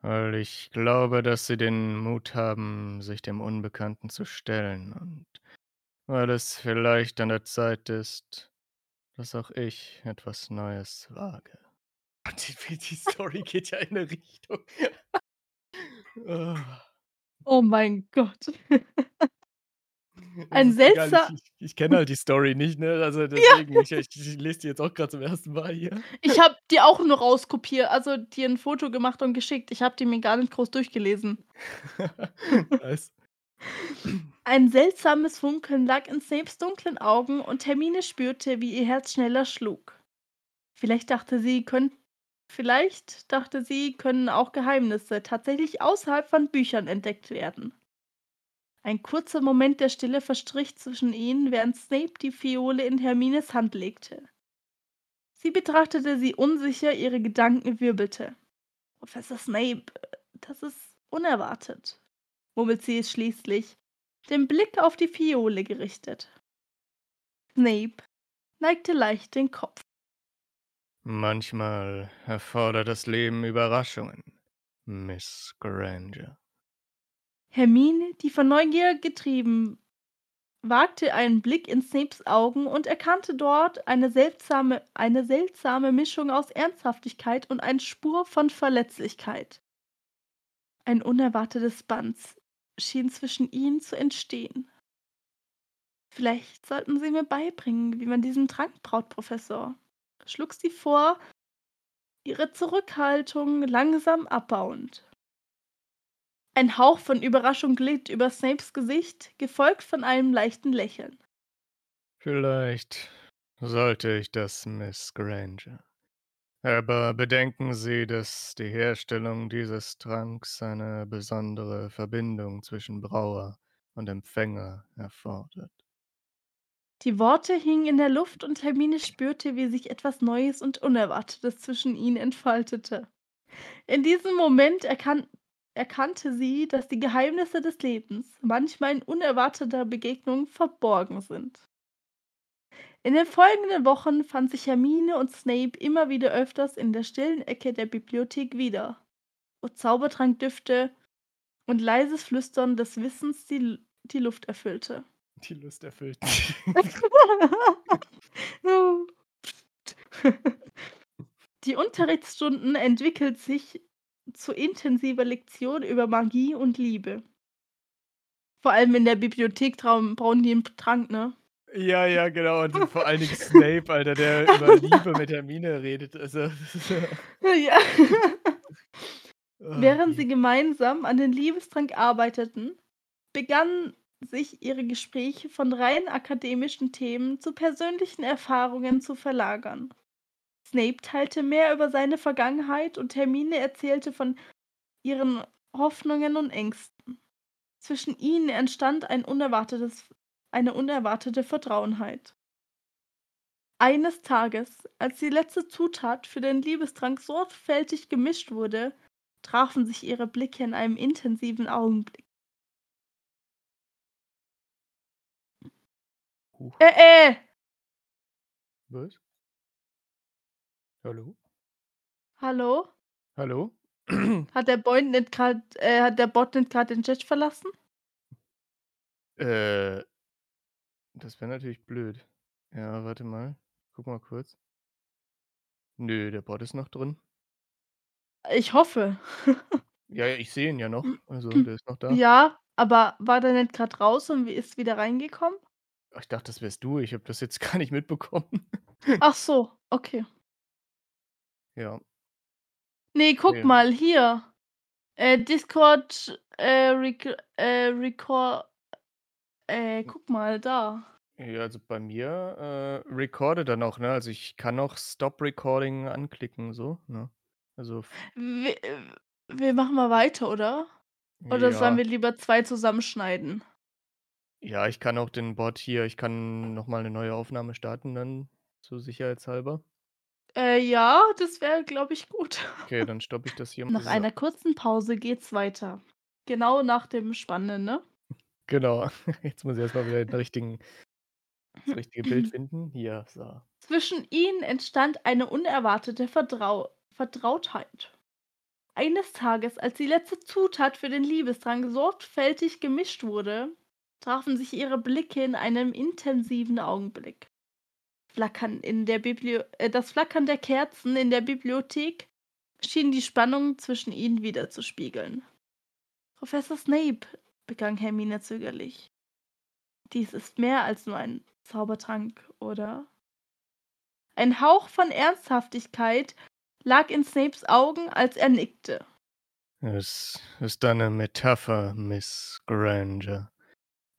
Weil ich glaube, dass sie den Mut haben, sich dem Unbekannten zu stellen und weil es vielleicht an der Zeit ist, dass auch ich etwas Neues wage. Die die Story geht ja in 'ne Richtung. *laughs* Ah. Oh mein Gott. *laughs* Ein egal, ich ich ich kenne halt die Story nicht, ne? Also *laughs* Ja. deswegen, ich ich ich lese die jetzt auch grad zum 1. Mal hier. Ich habe die auch nur rauskopiert also dir 'n Foto gemacht und geschickt. Ich habe die mir gar nicht groß durchgelesen. *laughs* Nice. Ein seltsames Funkeln lag in Snapes dunklen Augen und Hermine spürte, wie ihr Herz schneller schlug. Vielleicht dachte sie, könn vielleicht dachte sie, können auch Geheimnisse tatsächlich außerhalb von Büchern entdeckt werden. Ein kurzer Moment der Stille verstrich zwischen ihnen, während Snape die Fiole in Hermines Hand legte. Sie betrachtete sie unsicher, ihre Gedanken wirbelte. „Professor Snape, das ist unerwartet“, murmelt sie es schließlich, den Blick auf die Fiole gerichtet. Snape neigte leicht den Kopf. Manchmal erfordert das Leben Überraschungen, Miss Granger. Hermine, die von Neugier getrieben, wagte einen Blick in Snapes Augen und erkannte dort eine seltsame eine seltsame Mischung aus Ernsthaftigkeit und eine Spur von Verletzlichkeit. Ein unerwartetes Band schien zwischen ihnen zu entstehen. „Vielleicht sollten Sie mir beibringen, wie man diesen Trank braut, Professor“, schlug sie vor, ihre Zurückhaltung langsam abbauend. Ein Hauch von Überraschung glitt über Snapes Gesicht, gefolgt von einem leichten Lächeln. Vielleicht sollte ich das, Miss Granger. Aber bedenken Sie, dass die Herstellung dieses Tranks eine besondere Verbindung zwischen Brauer und Empfänger erfordert. Die Worte hingen in der Luft und Hermine spürte, wie sich etwas Neues und Unerwartetes zwischen ihnen entfaltete. In diesem Moment erkan erkannte sie, dass die Geheimnisse des Lebens manchmal in unerwarteter Begegnung verborgen sind. In den folgenden Wochen fand sich Hermine und Snape immer wieder öfters in der stillen Ecke der Bibliothek wieder, wo Zaubertrankdüfte und leises Flüstern des Wissens die, die Luft erfüllte. Die Lust erfüllt. *laughs* *laughs* Die Unterrichtsstunden entwickelt sich zu intensiver Lektion über Magie und Liebe. Vor allem in der Bibliothek brauchen die 'n Trank, ne? Ja, ja, genau. Und vor allen Dingen *laughs* Snape, Alter, der über Liebe mit Hermine redet. Also, ja *laughs* *laughs* Während sie gemeinsam an den Liebestrank arbeiteten, begannen sich ihre Gespräche von rein akademischen Themen zu persönlichen Erfahrungen zu verlagern. Snape teilte mehr über seine Vergangenheit und Hermine erzählte von ihren Hoffnungen und Ängsten. Zwischen ihnen entstand ein unerwartetes eine unerwartete Vertrauenheit. Eines Tages, als die letzte Zutat für den Liebestrank sorgfältig gemischt wurde, trafen sich ihre Blicke in einem intensiven Augenblick. Äh, äh! Was? Hallo? Hallo? Hallo? *clears throat* Hat der Boy nicht grad äh, hat der Bot nicht grad den Chat verlassen? Äh das wäre natürlich blöd. Ja, warte mal. Guck mal kurz. Nö, der Bot ist noch drin. Ich hoffe. Ja, ich sehe ihn ja noch. *clears throat* Also, der ist noch da. Ja, aber war der nicht grad raus und ist wieder reingekommen? Ich dachte, das wärst du. Ich habe das jetzt *laughs* gar nicht mitbekommen. Ach so, okay. Ja. Ne, guck Ne. mal hier. Äh, Discord, äh, rec äh, recor äh, guck mal da. Ja, also bei mir, äh, recorded er noch, ne? Also, ich kann noch Stop Recording anklicken so, ne? Also f W äh, wir machen mal weiter, oder? Oder sollen Ja. wir lieber 2 zusammenschneiden? Ja, ich kann auch den Bot hier ich kann noch mal 'ne neue Aufnahme starten dann, so sicherheitshalber. Äh, ja, das wäre, glaube ich, gut. Okay, dann stoppe ich das hier *laughs* Nach einer kurzen Pause geht's weiter. Genau nach dem Spannenden, ne? *laughs* Genau. Jetzt muss ich erst mal wieder den richtigen das richtige Bild *clears throat* finden. Hier, so. Zwischen ihnen entstand eine unerwartete Vertrau Vertrautheit. Eines Tages, als die letzte Zutat für den Liebestrank sorgfältig gemischt wurde, trafen sich ihre Blicke in einem intensiven Augenblick. Flackern in der Biblio äh, das Flackern der Kerzen in der Bibliothek schien die Spannung zwischen ihnen widerzuspiegeln. „Professor Snape“, begann Hermine zögerlich. „Dies ist mehr als nur ein Zaubertrank, oder?“ Ein Hauch von Ernsthaftigkeit lag in Snapes Augen, als er nickte. Es ist eine Metapher, Miss Granger.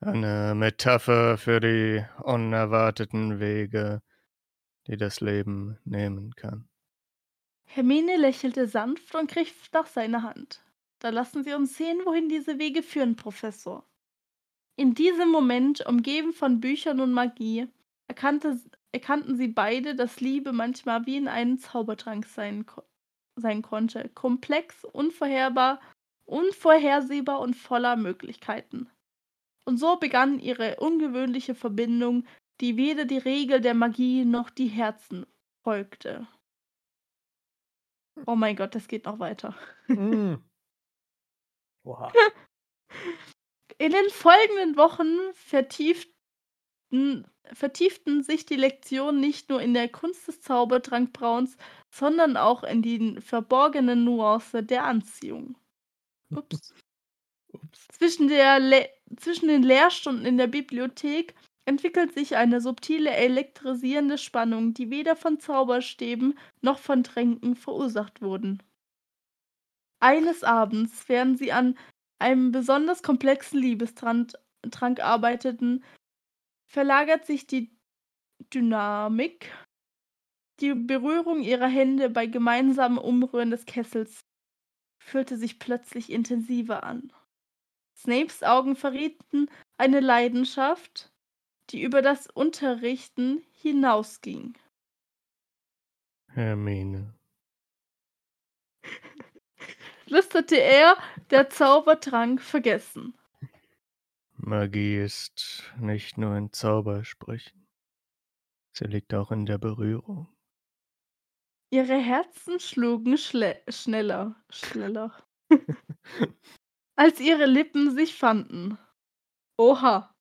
Eine Metapher für die unerwarteten Wege, die das Leben nehmen kann. Hermine lächelte sanft und griff nach seiner Hand. „Dann lassen Sie uns sehen, wohin diese Wege führen, Professor.“ In diesem Moment, umgeben von Büchern und Magie, erkannte erkannten sie beide, dass Liebe manchmal wie in einem Zaubertrank sein sein konnte, komplex, unvorherbar unvorhersehbar und voller Möglichkeiten. Und so begann ihre ungewöhnliche Verbindung, die weder die Regel der Magie noch die Herzen folgte. Oh mein Gott, das geht noch weiter. Hm. *laughs* Oha. In den folgenden Wochen vertieften vertieften sich die Lektionen nicht nur in der Kunst des Zaubertrankbrauens, sondern auch in die verborgene Nuance der Anziehung. Ups. Ups. Zwischen der Le zwischen den Lehrstunden in der Bibliothek entwickelt sich eine subtile, elektrisierende Spannung, die weder von Zauberstäben noch von Tränken verursacht wurden. Eines Abends, während sie an einem besonders komplexen Liebestrank Trank arbeiteten, verlagert sich die Dynamik die Berührung ihrer Hände bei gemeinsamem Umrühren des Kessels fühlte sich plötzlich intensiver an. Snapes Augen verrieten eine Leidenschaft, die über das Unterrichten hinausging. Hermine. *laughs* Flüsterte er, der Zaubertrank vergessen. Magie ist nicht nur in Zaubersprüchen. Sie liegt auch in der Berührung. Ihre Herzen schlugen schle schneller, schneller, *laughs* als ihre Lippen sich fanden. Oha.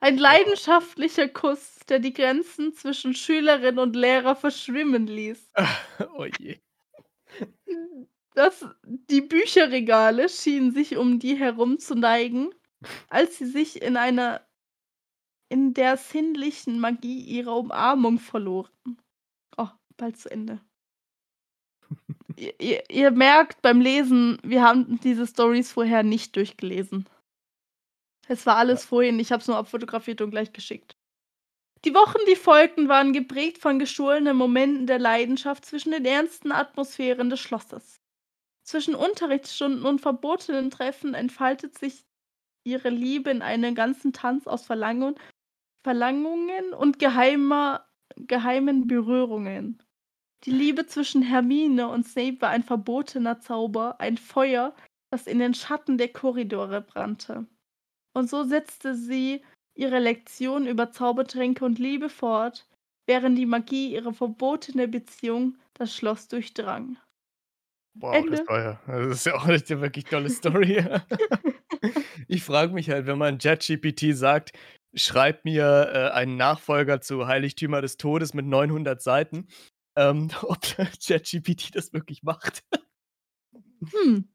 Ein leidenschaftlicher Kuss, der die Grenzen zwischen Schülerin und Lehrer verschwimmen ließ. *laughs* oh je. Das, die Bücherregale schienen sich um die herum zu neigen, als sie sich in einer in der sinnlichen Magie ihrer Umarmung verloren. Oh, bald zu Ende. *laughs* ihr, ihr, merkt beim Lesen, wir haben diese Stories vorher nicht durchgelesen. Es war alles ja. vorhin, ich habe es nur abfotografiert und gleich geschickt. Die Wochen, die folgten, waren geprägt von gestohlenen Momenten der Leidenschaft zwischen den ernsten Atmosphären des Schlosses. Zwischen Unterrichtsstunden und verbotenen Treffen entfaltet sich ihre Liebe in einen ganzen Tanz aus Verlangen, Verlangungen und geheimer, geheimen Berührungen. Die Liebe zwischen Hermine und Snape war ein verbotener Zauber, ein Feuer, das in den Schatten der Korridore brannte. Und so setzte sie ihre Lektion über Zaubertränke und Liebe fort, während die Magie ihre verbotene Beziehung das Schloss durchdrang. Wow, Ende. das war ja das ist ja auch eine wirklich tolle Story. *laughs* ich frage mich halt, wenn man ChatGPT sagt: „Schreib mir, äh, einen Nachfolger zu Heiligtümer des Todes mit 900 Seiten“, ähm, *laughs* ob ChatGPT das wirklich macht. Hm.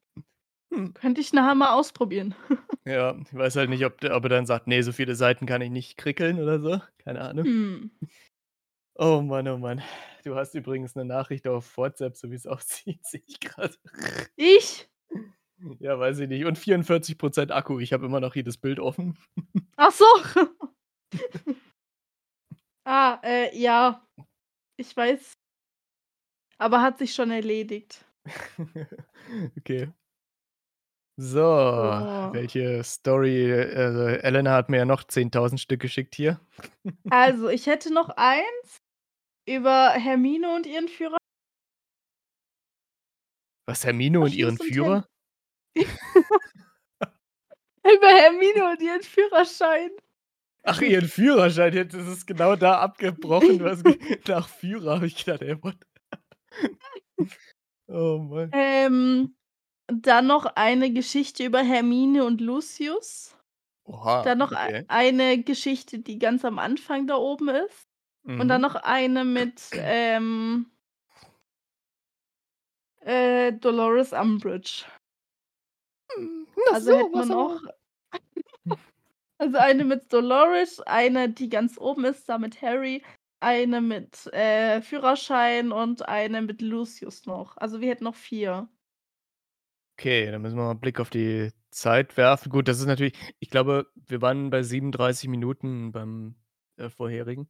Hm. Könnte ich nachher mal ausprobieren. *laughs* Ja, ich weiß halt nicht, ob, der, ob er dann sagt, nee, so viele Seiten kann ich nicht krickeln oder so. Keine Ahnung. Hm. Oh Mann, oh Mann. Du hast übrigens eine Nachricht auf WhatsApp, so wie es *laughs* aussieht, sehe ich gerade. Ich? Ja, weiß ich nicht. Und 44% Akku. Ich habe immer noch jedes Bild offen. *laughs* Ach so. ah, äh, ja. Ich weiß, aber hat sich schon erledigt. Okay. So, Oh. welche Story also, Elena hat mir ja noch 10.000 Stück geschickt hier. Also, ich hätte noch eins über Hermine und ihren Führer. Was, Hermine und ihren Führer? *laughs* Über Hermine und ihren Führerschein. Ach, ihren Führerschein, jetzt ist es genau da abgebrochen. Hast *laughs* nach Führer habe ich gedacht, ey, what? *laughs* Oh Mann. Ähm, dann noch eine Geschichte über Hermine und Lucius. Oha, Dann noch okay. eine Geschichte, die ganz am Anfang da oben ist. Und dann mhm. noch eine mit, ähm äh, Dolores Umbridge. Na Also so, hätten wir was noch *laughs* also eine mit Dolores, eine, die ganz oben ist, da mit Harry eine mit äh, Führerschein und eine mit Lucius noch. Also wir hätten noch vier. Okay, dann müssen wir mal einen Blick auf die Zeit werfen. Gut, das ist natürlich ich glaube, wir waren bei 37 Minuten beim, äh, vorherigen.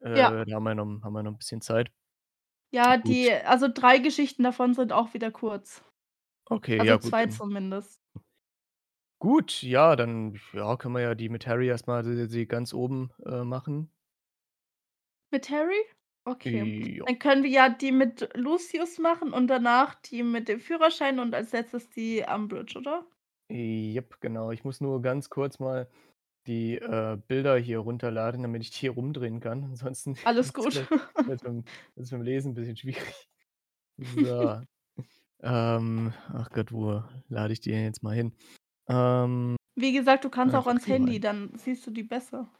Äh, Ja. da haben wir noch haben wir noch 'n bisschen Zeit. Ja, Gut. die also drei Geschichten davon sind auch wieder kurz. Okay, Also ja gut, zwei dann zumindest. Gut, ja, dann ja, können wir ja die mit Harry erstmal mal die ganz oben, äh, machen. Mit Harry? Okay. Ja. Dann können wir ja die mit Lucius machen und danach die mit dem Führerschein und als Letztes die Umbridge, oder? Jep, genau. Ich muss nur ganz kurz mal die, äh, Bilder hier runterladen, damit ich die hier rumdrehen kann. *laughs* Ansonsten Alles gut. wird's beim wird's beim Lesen 'n bisschen schwierig. So. *laughs* Ähm, ach Gott, wo lade ich die denn jetzt mal hin? Ähm, Wie gesagt, du kannst auch ans Handy, rein. dann siehst du die besser.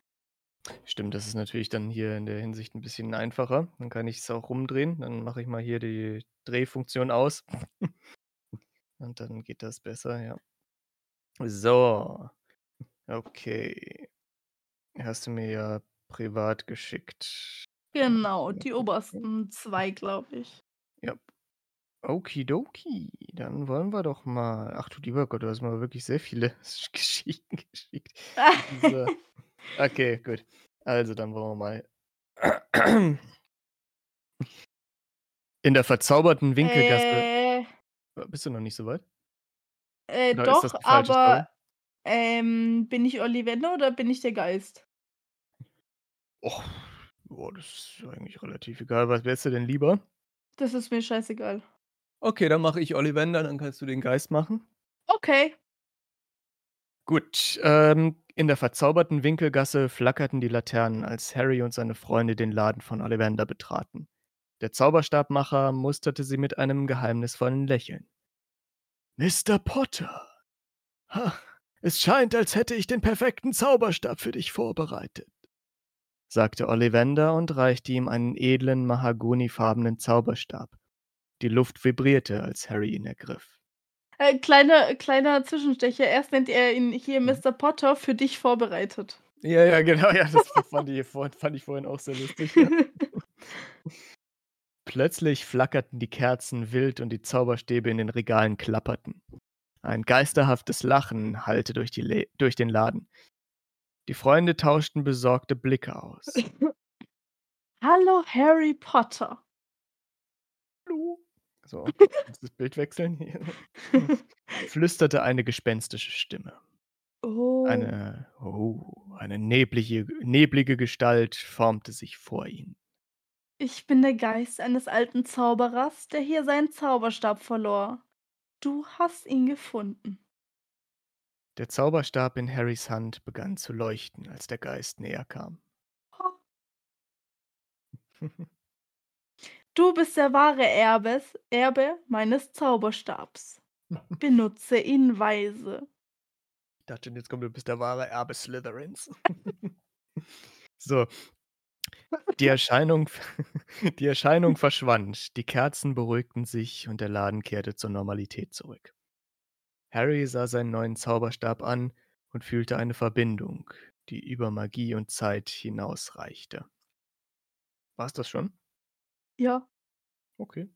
Stimmt, das ist natürlich dann hier in der Hinsicht 'n bisschen einfacher. Dann kann ich's auch rumdrehen. Dann mache ich mal hier die Drehfunktion aus. *laughs* Und dann geht das besser, ja. So. Okay. Hast du mir ja privat geschickt. Genau, die obersten zwei, glaube ich. Ja. Okidoki, dann wollen wir doch mal. Ach du lieber Gott, du hast mir wirklich sehr viele Sch *laughs* Geschichten geschickt. *laughs* So. Okay, gut. Also, dann wollen wir mal. In der verzauberten Winkelgasse Äh. Bist du noch nicht so weit? Äh, doch, aber, ähm, bin ich Ollivander oder bin ich der Geist? Och, ja, das ist eigentlich relativ egal. Was wärst du denn lieber? Das ist mir scheißegal. Okay, dann mache ich Ollivander, dann kannst du den Geist machen. Okay. Gut, ähm, in der verzauberten Winkelgasse flackerten die Laternen, als Harry und seine Freunde den Laden von Ollivander betraten. Der Zauberstabmacher musterte sie mit einem geheimnisvollen Lächeln. Mr. Potter. Ha, es scheint, als hätte ich den perfekten Zauberstab für dich vorbereitet, sagte Ollivander und reichte ihm einen edlen, mahagonifarbenen Zauberstab. Die Luft vibrierte, als Harry ihn ergriff. Äh, kleiner kleiner Zwischenstecher. Erst nennt er ihn hier Mhm. Mr. Potter für dich vorbereitet. Ja, ja, genau, ja, das *laughs* fand ich vorhin fand ich vorhin auch sehr lustig, ja. *laughs* Plötzlich flackerten die Kerzen wild und die Zauberstäbe in den Regalen klapperten. Ein geisterhaftes Lachen hallte durch durch den Laden. Die Freunde tauschten besorgte Blicke aus. *laughs* Hallo, Harry Potter. Hallo. So, *laughs* das Bild wechseln hier? Flüsterte eine gespenstische Stimme. Oh. Eine oh, eine neblige neblige Gestalt formte sich vor ihnen. Ich bin der Geist eines alten Zauberers, der hier seinen Zauberstab verlor. Du hast ihn gefunden. Der Zauberstab in Harrys Hand begann zu leuchten, als der Geist näher kam. Ha. *laughs* Du bist der wahre Erbes Erbe meines Zauberstabs. Benutze ihn weise. Ich dachte jetzt kommt, du bist der wahre Erbe Slytherins. *laughs* So. Die Erscheinung *laughs* die Erscheinung verschwand, die Kerzen beruhigten sich und der Laden kehrte zur Normalität zurück. Harry sah seinen neuen Zauberstab an und fühlte eine Verbindung, die über Magie und Zeit hinausreichte. War's das schon? Ja. Okay.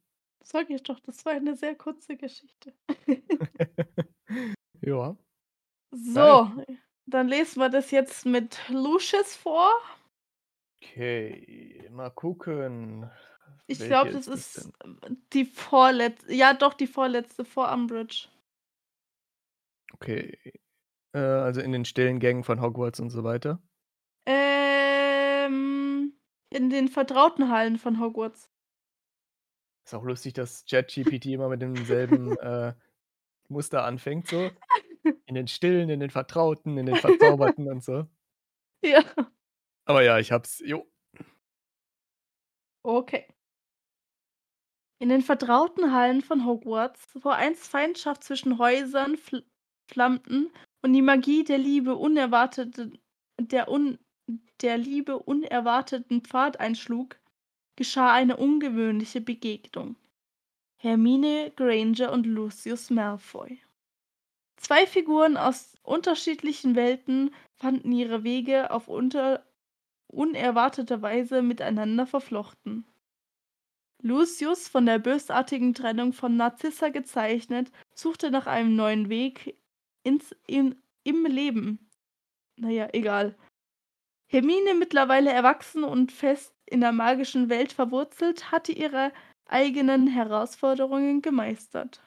Sage ich doch, das war eine sehr kurze Geschichte. *laughs* Ja. So, dann lesen wir das jetzt mit Lucius vor. Okay, mal gucken. Ich glaube, das ist ist, ähm, die vorletz ja doch, die vorletzte vor Umbridge. Okay. Äh, also in den stillen Gängen von Hogwarts und so weiter? In den vertrauten Hallen von Hogwarts. Ist auch lustig, dass ChatGPT immer mit demselben, *laughs* äh, Muster anfängt so. In den stillen, in den vertrauten, in den verzauberten und so. *laughs* Ja. Aber ja, ich habe es. Jo. Okay. In den vertrauten Hallen von Hogwarts, wo einst Feindschaft zwischen Häusern fl flammten und die Magie der Liebe unerwartete der un der Liebe unerwarteten Pfad einschlug, geschah eine ungewöhnliche Begegnung. Hermine Granger und Lucius Malfoy. Zwei Figuren aus unterschiedlichen Welten fanden ihre Wege auf unter unerwartete Weise miteinander verflochten. Lucius, von der bösartigen Trennung von Narcissa gezeichnet, suchte nach einem neuen Weg ins in im Leben. Na ja, egal. Hermine, mittlerweile erwachsen und fest in der magischen Welt verwurzelt, hatte ihre eigenen Herausforderungen gemeistert.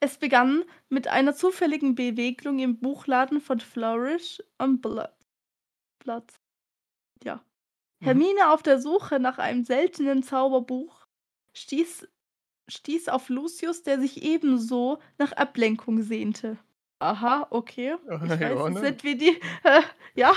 Es begann mit einer zufälligen Begegnung im Buchladen von Flourish on Blood. Platz. Ja. Mhm. Hermine auf der Suche nach einem seltenen Zauberbuch stieß stieß auf Lucius, der sich ebenso nach Ablenkung sehnte. Aha, okay. Ich weiß, Ja, es ne? sind wie die äh, *laughs* ja.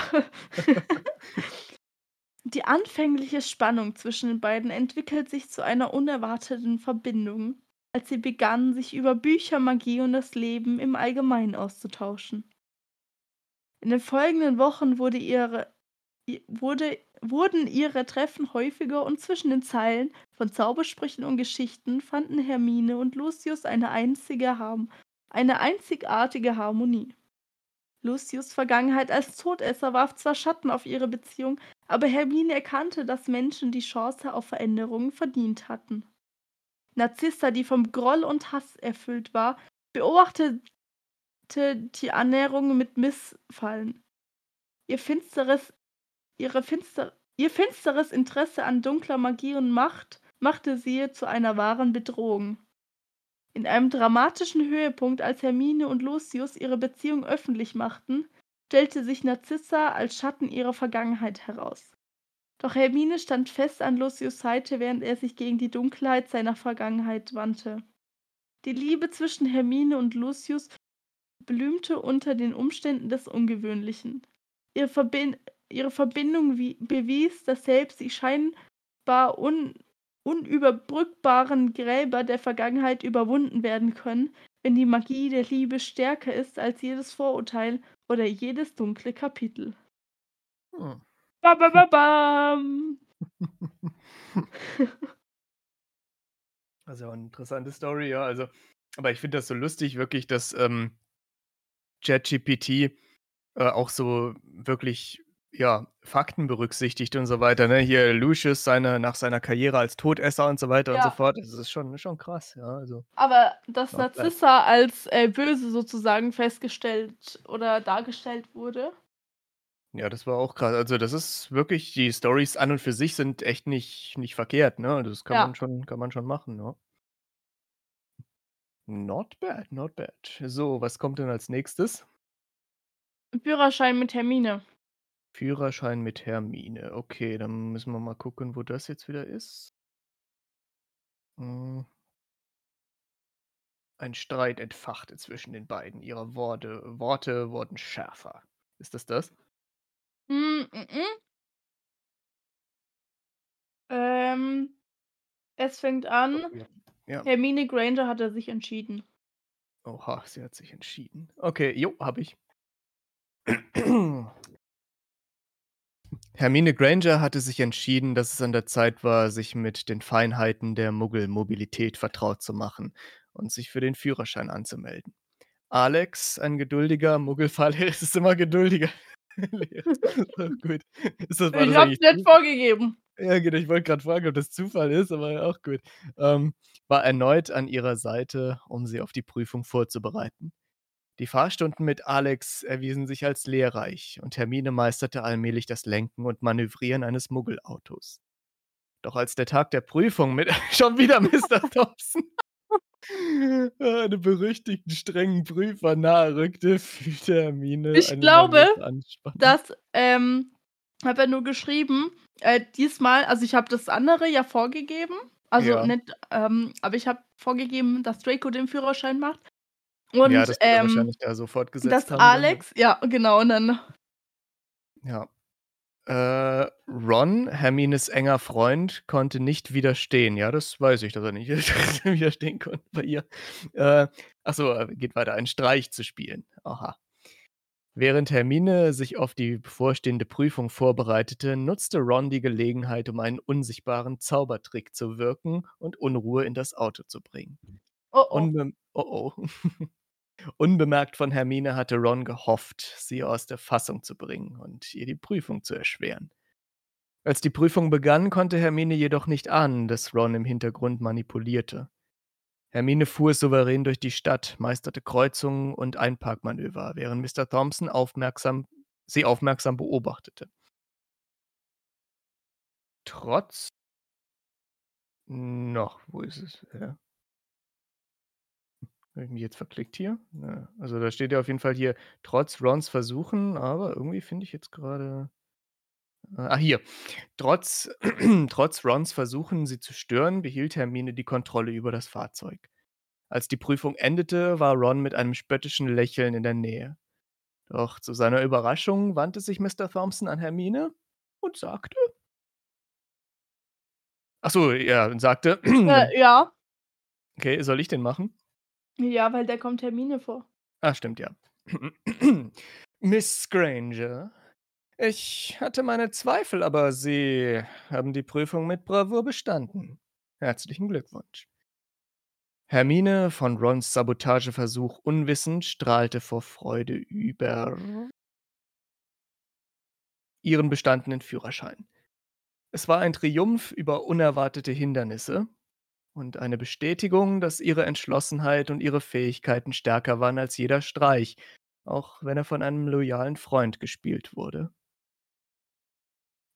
Die anfängliche Spannung zwischen den beiden entwickelt sich zu einer unerwarteten Verbindung, als sie begannen, sich über Bücher, Magie und das Leben im Allgemeinen auszutauschen. In den folgenden Wochen wurde ihre wurde wurden ihre Treffen häufiger und zwischen den Zeilen von Zaubersprüchen und Geschichten fanden Hermine und Lucius eine einzige Harm eine einzigartige Harmonie. Lucius' Vergangenheit als Todesser warf zwar Schatten auf ihre Beziehung, aber Hermine erkannte, dass Menschen die Chance auf Veränderung verdient hatten. Narzissa, die vom Groll und Hass erfüllt war, beobachtete die Annäherung mit Missfallen. Ihr finsteres ihre finster ihr finsteres Interesse an dunkler Magie und Macht machte sie zu einer wahren Bedrohung. In einem dramatischen Höhepunkt, als Hermine und Lucius ihre Beziehung öffentlich machten, stellte sich Narzissa als Schatten ihrer Vergangenheit heraus. Doch Hermine stand fest an Lucius Seite, während er sich gegen die Dunkelheit seiner Vergangenheit wandte. Die Liebe zwischen Hermine und Lucius blühte unter den Umständen des Ungewöhnlichen. Ihre, Verbin ihre Verbindung bewies, dass selbst die scheinbar un unüberbrückbaren Gräber der Vergangenheit überwunden werden können, wenn die Magie der Liebe stärker ist als jedes Vorurteil oder jedes dunkle Kapitel. Hm. Ba, ba, ba, bam. *laughs* Also, 'ne interessante Story, ja, also aber ich finde das so lustig wirklich, dass, ähm, ChatGPT, äh, auch so wirklich, ja, Fakten berücksichtigt und so weiter, ne? Hier Lucius seine nach seiner Karriere als Todesser und so weiter und so Ja. fort. Das ist schon schon krass, ja, also Aber dass. Narzissa als, äh, böse sozusagen festgestellt oder dargestellt wurde Ja, das war auch krass. Also, das ist wirklich die Storys an und für sich sind echt nicht nicht verkehrt, ne? Das kann man Ja. schon kann man schon machen, ja. Not bad, not bad. So, was kommt denn als Nächstes? Führerschein mit Hermine. Führerschein mit Hermine. Okay, dann müssen wir mal gucken, wo das jetzt wieder ist. Hm. Ein Streit entfachte zwischen den beiden. Ihre Worte Worte wurden schärfer. Ist das das? Hm, mm. Ähm, es fängt an Okay, ja. Hermine Granger hatte sich entschieden. Oha, sie hat sich entschieden. Okay, jo, habe ich. Hermine Granger hatte sich entschieden, dass es an der Zeit war, sich mit den Feinheiten der Muggelmobilität vertraut zu machen und sich für den Führerschein anzumelden. Alex, ein geduldiger Muggelfahrlehrer *laughs* es ist immer geduldiger. *laughs* Oh gut. Ist das Ich es nicht vorgegeben. Ja, genau, ich wollte grad fragen, ob das Zufall ist, aber auch gut. Ähm, war erneut an ihrer Seite, um sie auf die Prüfung vorzubereiten. Die Fahrstunden mit Alex erwiesen sich als lehrreich und Hermine meisterte allmählich das Lenken und Manövrieren eines Muggelautos. Doch als der Tag der Prüfung mit *laughs* schon wieder Mr. *laughs* Thompson *laughs* einem berüchtigten strengen Prüfer nahe rückte, fühlte Hermine Ich glaube, dass, ähm habe ja nur geschrieben, äh, diesmal also, ich habe das andere ja vorgegeben, also, Ja. nicht ähm, aber ich habe vorgegeben, dass Draco den Führerschein macht Ja, und, das wird er ähm, wahrscheinlich da so fortgesetzt dass haben dann? Alex ja, genau, und dann Ja. Äh, Ron, Hermines enger Freund, konnte nicht widerstehen. Ja, das weiß ich, dass er nicht *laughs* widerstehen konnte bei ihr. Äh, ach so, äh, geht weiter, einen Streich zu spielen. Aha. Während Hermine sich auf die bevorstehende Prüfung vorbereitete, nutzte Ron die Gelegenheit, um einen unsichtbaren Zaubertrick zu wirken und Unruhe in das Auto zu bringen. Oh, oh. Unbem oh, oh. *laughs* Unbemerkt von Hermine hatte Ron gehofft, sie aus der Fassung zu bringen und ihr die Prüfung zu erschweren. Als die Prüfung begann, konnte Hermine jedoch nicht ahnen, dass Ron im Hintergrund manipulierte. Hermine fuhr souverän durch die Stadt, meisterte Kreuzungen und Einparkmanöver, während Mr. Thompson aufmerksam sie aufmerksam beobachtete. Trotz noch, wo ist es? Ja. Habe ich mich jetzt verklickt hier? Ja, also da steht ja auf jeden Fall hier, trotz Rons Versuchen, aber irgendwie finde ich jetzt grade äh, ah, hier. Trotz *clears throat* trotz Rons Versuchen, sie zu stören, behielt Hermine die Kontrolle über das Fahrzeug. Als die Prüfung endete, war Ron mit einem spöttischen Lächeln in der Nähe. Doch zu seiner Überraschung wandte sich Mr. Thompson an Hermine und sagte Ach so, ja, und sagte Äh, ja. Okay, soll ich den machen? Ja, weil der kommt Hermine vor. Ah, stimmt, ja. *clears throat* Miss Granger, ich hatte meine Zweifel, aber Sie haben die Prüfung mit Bravour bestanden. Herzlichen Glückwunsch. Hermine, von Rons Sabotageversuch unwissend, strahlte vor Freude über ihren bestandenen Führerschein. Es war ein Triumph über unerwartete Hindernisse und eine Bestätigung, dass ihre Entschlossenheit und ihre Fähigkeiten stärker waren als jeder Streich, auch wenn er von einem loyalen Freund gespielt wurde.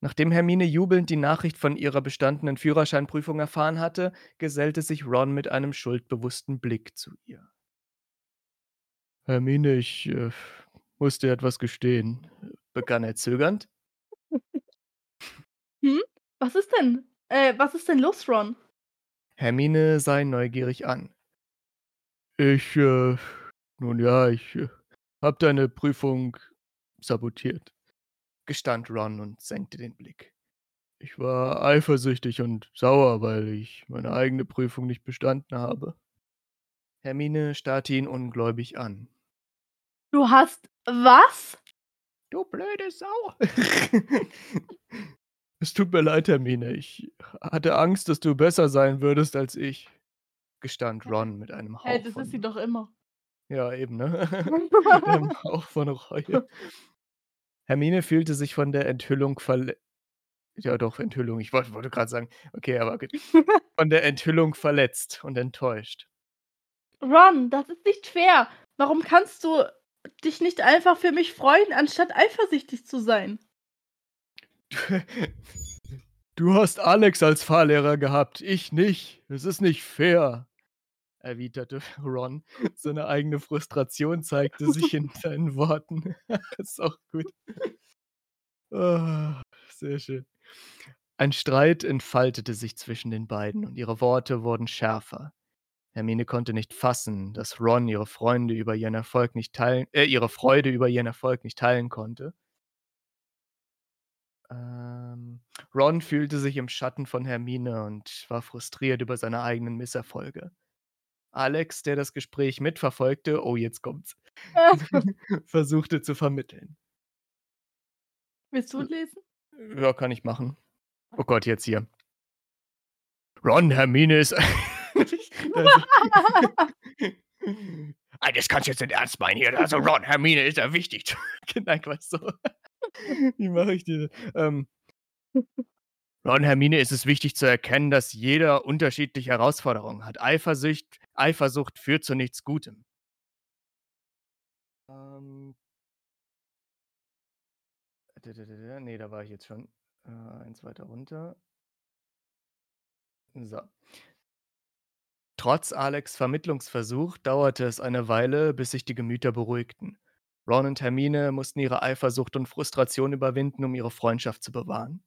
Nachdem Hermine jubelnd die Nachricht von ihrer bestandenen Führerscheinprüfung erfahren hatte, gesellte sich Ron mit einem schuldbewussten Blick zu ihr. Hermine, ich äh, muss dir etwas gestehen, begann er zögernd. *laughs* Hm? Was ist denn? Äh, was ist denn los, Ron? Hermine sah ihn neugierig an. Ich, äh, nun ja, ich äh, hab deine Prüfung sabotiert, gestand Ron und senkte den Blick. Ich war eifersüchtig und sauer, weil ich meine eigene Prüfung nicht bestanden habe. Hermine starrte ihn ungläubig an. Du hast was? Du blöde Sau! *laughs* es tut mir leid, Hermine. Ich hatte Angst, dass du besser sein würdest als ich, gestand Ron mit einem Hauch Hey, das von ist sie doch immer. Ja, eben, ne? *laughs* Mit einem *laughs* Hauch von Reue. Hermine fühlte sich von der Enthüllung verle ja doch, Enthüllung. Ich wollte wollte grad sagen okay, aber gut. *laughs* Von der Enthüllung verletzt und enttäuscht. Ron, das ist nicht fair. Warum kannst du dich nicht einfach für mich freuen, anstatt eifersüchtig zu sein? Du hast Alex als Fahrlehrer gehabt, ich nicht. Es ist nicht fair, erwiderte *laughs* Ron. Seine eigene Frustration zeigte sich in *laughs* seinen Worten. *laughs* Ist auch gut. Ah, sehr schön. Ein Streit entfaltete sich zwischen den beiden und ihre Worte wurden schärfer. Hermine konnte nicht fassen, dass Ron ihre Freunde über ihren Erfolg nicht teilen äh, ihre Freude über ihren Erfolg nicht teilen konnte. Ähm, Ron fühlte sich im Schatten von Hermine und war frustriert über seine eigenen Misserfolge. Alex, der das Gespräch mitverfolgte oh, jetzt kommt's, *laughs* *laughs* versuchte zu vermitteln. Willst du lesen? Ja, kann ich machen. Oh Gott, jetzt hier. Ron, Hermine ist *laughs* Ah, das kannst du jetzt nicht ernst meinen hier. Also Ron, Hermine ist ja wichtig. Nein, Quatsch, so. Wie mache ich die? Ähm, *laughs* Ron, Hermine ist es wichtig zu erkennen, dass jeder unterschiedliche Herausforderungen hat. Eifersucht, Eifersucht führt zu nichts Gutem. Ähm. Ne, da war ich jetzt schon. Äh, eins weiter runter. So. Trotz Alex' Vermittlungsversuch dauerte es eine Weile, bis sich die Gemüter beruhigten. Ron und Hermine mussten ihre Eifersucht und Frustration überwinden, um ihre Freundschaft zu bewahren.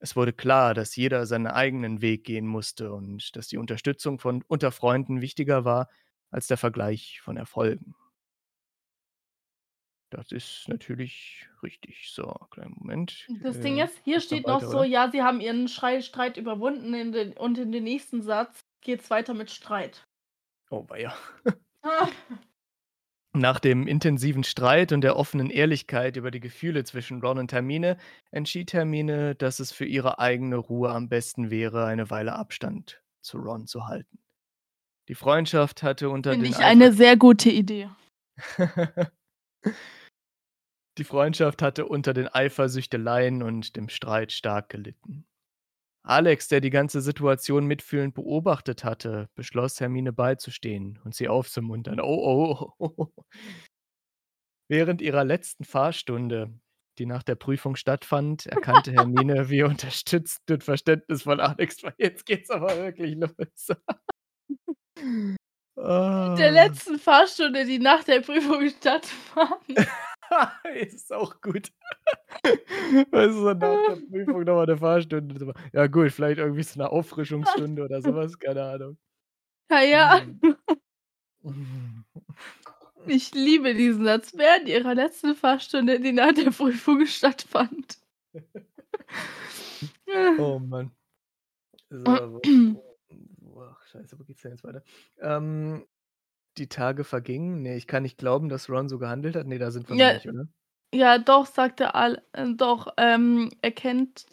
Es wurde klar, dass jeder seinen eigenen Weg gehen musste und dass die Unterstützung von unter Freunden wichtiger war als der Vergleich von Erfolgen. Das ist natürlich richtig. So, kleinen Moment. Das Ding Äh, ist, hier noch steht noch weiter, so: oder? „Ja, sie haben ihren Schrei Streit überwunden“ in den und in den nächsten Satz geht's weiter mit Streit. Oh weia. *laughs* Nach dem intensiven Streit und der offenen Ehrlichkeit über die Gefühle zwischen Ron und Hermine entschied Hermine, dass es für ihre eigene Ruhe am besten wäre, eine Weile Abstand zu Ron zu halten. Die Freundschaft hatte unter Finde den ich Eifer eine sehr gute Idee. *laughs* Die Freundschaft hatte unter den Eifersüchteleien und dem Streit stark gelitten. Alex, der die ganze Situation mitfühlend beobachtet hatte, beschloss, Hermine beizustehen und sie aufzumuntern. Oh, oh. *laughs* Während ihrer letzten Fahrstunde, die nach der Prüfung stattfand, erkannte Hermine, *laughs* wie unterstützend und verständnisvoll Alex war. Jetzt geht's aber wirklich los. *laughs* Der Ah. letzten Fahrstunde, die nach der Prüfung stattfand. *laughs* Ist auch gut. *laughs* Weißt du, so nach der *laughs* Prüfung noch mal 'ne Fahrstunde. Ja gut, vielleicht irgendwie so 'ne Auffrischungsstunde oder so was, keine Ahnung. Ja, ja. Mhm. Ich liebe diesen Satz. Während ihrer letzten Fahrstunde, die nach der Prüfung stattfand. Oh Mann. So, wo wo ach scheiße, wo geht's denn jetzt weiter? Ähm, die Tage vergingen. Ne, ich kann nicht glauben, dass Ron so gehandelt hat. Ne, da sind wir noch Ja, nicht, oder? ja doch, sagte Al äh, doch, ähm, erkennt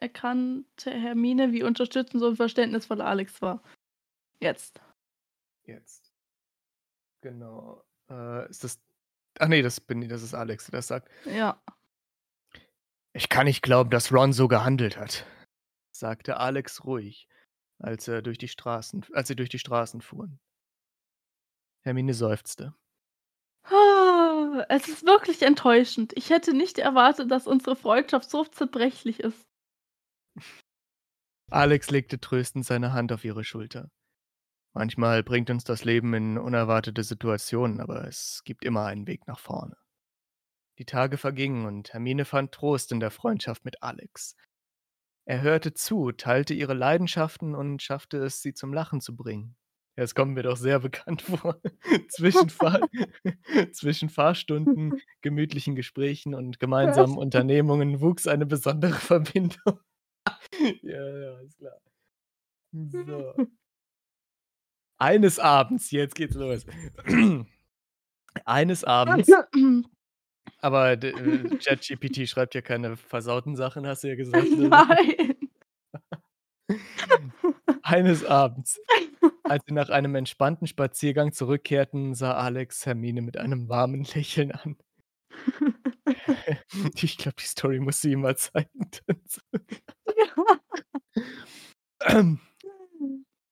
erkannte Hermine, wie unterstützend und verständnisvoll Alex war. Jetzt. Jetzt. Genau. Äh, ist das ach ne, das bin das ist Alex, der das sagt. Ja. „Ich kann nicht glauben, dass Ron so gehandelt hat“, sagte Alex ruhig, als er durch die Straßen als sie durch die Straßen fuhren. Hermine seufzte. Ah, es ist wirklich enttäuschend. Ich hätte nicht erwartet, dass unsere Freundschaft so zerbrechlich ist. Alex legte tröstend seine Hand auf ihre Schulter. Manchmal bringt uns das Leben in unerwartete Situationen, aber es gibt immer einen Weg nach vorne. Die Tage vergingen und Hermine fand Trost in der Freundschaft mit Alex. Er hörte zu, teilte ihre Leidenschaften und schaffte es, sie zum Lachen zu bringen. Ja, es kommt mir doch sehr *laughs* bekannt vor. Zwischen, Fahr *laughs* zwischen Fahrstunden, gemütlichen Gesprächen und *laughs* gemeinsamen Unternehmungen wuchs eine besondere Verbindung. Ja, ja, ist klar. So. Eines Abends, jetzt geht's los. *clears throat* Eines Abends *clears throat* aber äh, ChatGPT schreibt ja keine versauten Sachen, hast du ja gesagt, ne? Nein. Eines Abends, als sie nach einem entspannten Spaziergang zurückkehrten, sah Alex Hermine mit einem warmen Lächeln an. *laughs* Ich glaube, die Story musst du ihm mal zeigen. *laughs* *laughs*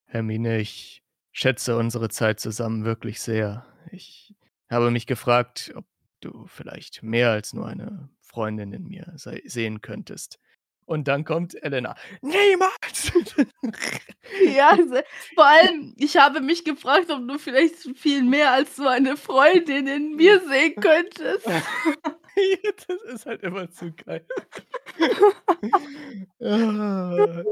Hermine, ich schätze unsere Zeit zusammen wirklich sehr. Ich habe mich gefragt, ob du vielleicht mehr als nur eine Freundin in mir sehen könntest. Und dann kommt Elena: „Niemals!“ Ja, also, vor allem, ich habe mich gefragt, ob du vielleicht viel mehr als so eine Freundin in mir sehen könntest. *laughs* Das ist halt immer zu geil. *laughs*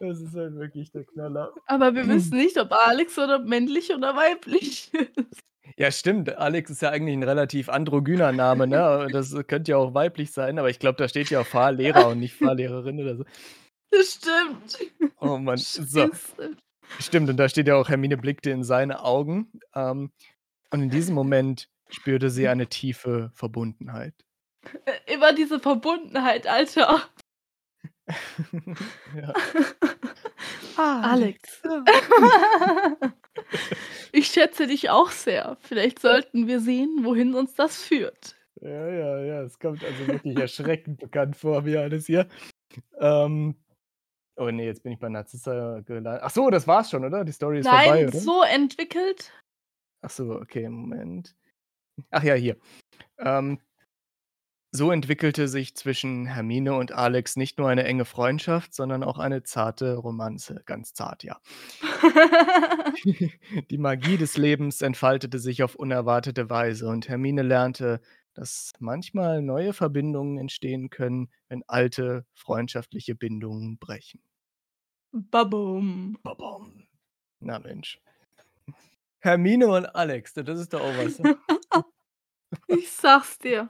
Das ist halt wirklich der Knaller. Aber wir *clears throat* wissen nicht, ob Alex oder männlich oder weiblich ist. Ja, stimmt. Alex ist ja eigentlich 'n relativ androgyner Name, ne? *laughs* Das könnte ja auch weiblich sein, aber ich glaube, da steht ja auch Fahrlehrer und nicht Fahrlehrerin oder so. Das stimmt. Oh Mann. So. Stimmt, und da steht ja auch, Hermine blickte in seine Augen, ähm, und in diesem Moment spürte sie eine tiefe Verbundenheit. Äh, immer diese Verbundenheit, Alter. *laughs* Ja. *laughs* Alex. Ich schätze dich auch sehr. Vielleicht sollten wir sehen, wohin uns das führt. Ja, ja, ja, es kommt also wirklich erschreckend *laughs* bekannt vor mir alles hier. Ähm, oh ne, jetzt bin ich bei Narzissa gela ach so, das war's schon, oder? Die Story ist vorbei, Nein, so entwickelt Ach so, okay, Moment. Ach ja, hier. Ähm so entwickelte sich zwischen Hermine und Alex nicht nur eine enge Freundschaft, sondern auch eine zarte Romanze. Ganz zart, ja. *laughs* *laughs* Die Magie des Lebens entfaltete sich auf unerwartete Weise und Hermine lernte, dass manchmal neue Verbindungen entstehen können, wenn alte freundschaftliche Bindungen brechen. Babum. Babum. Na Mensch. Hermine und Alex, das ist doch auch was. *laughs* Ich sage es dir.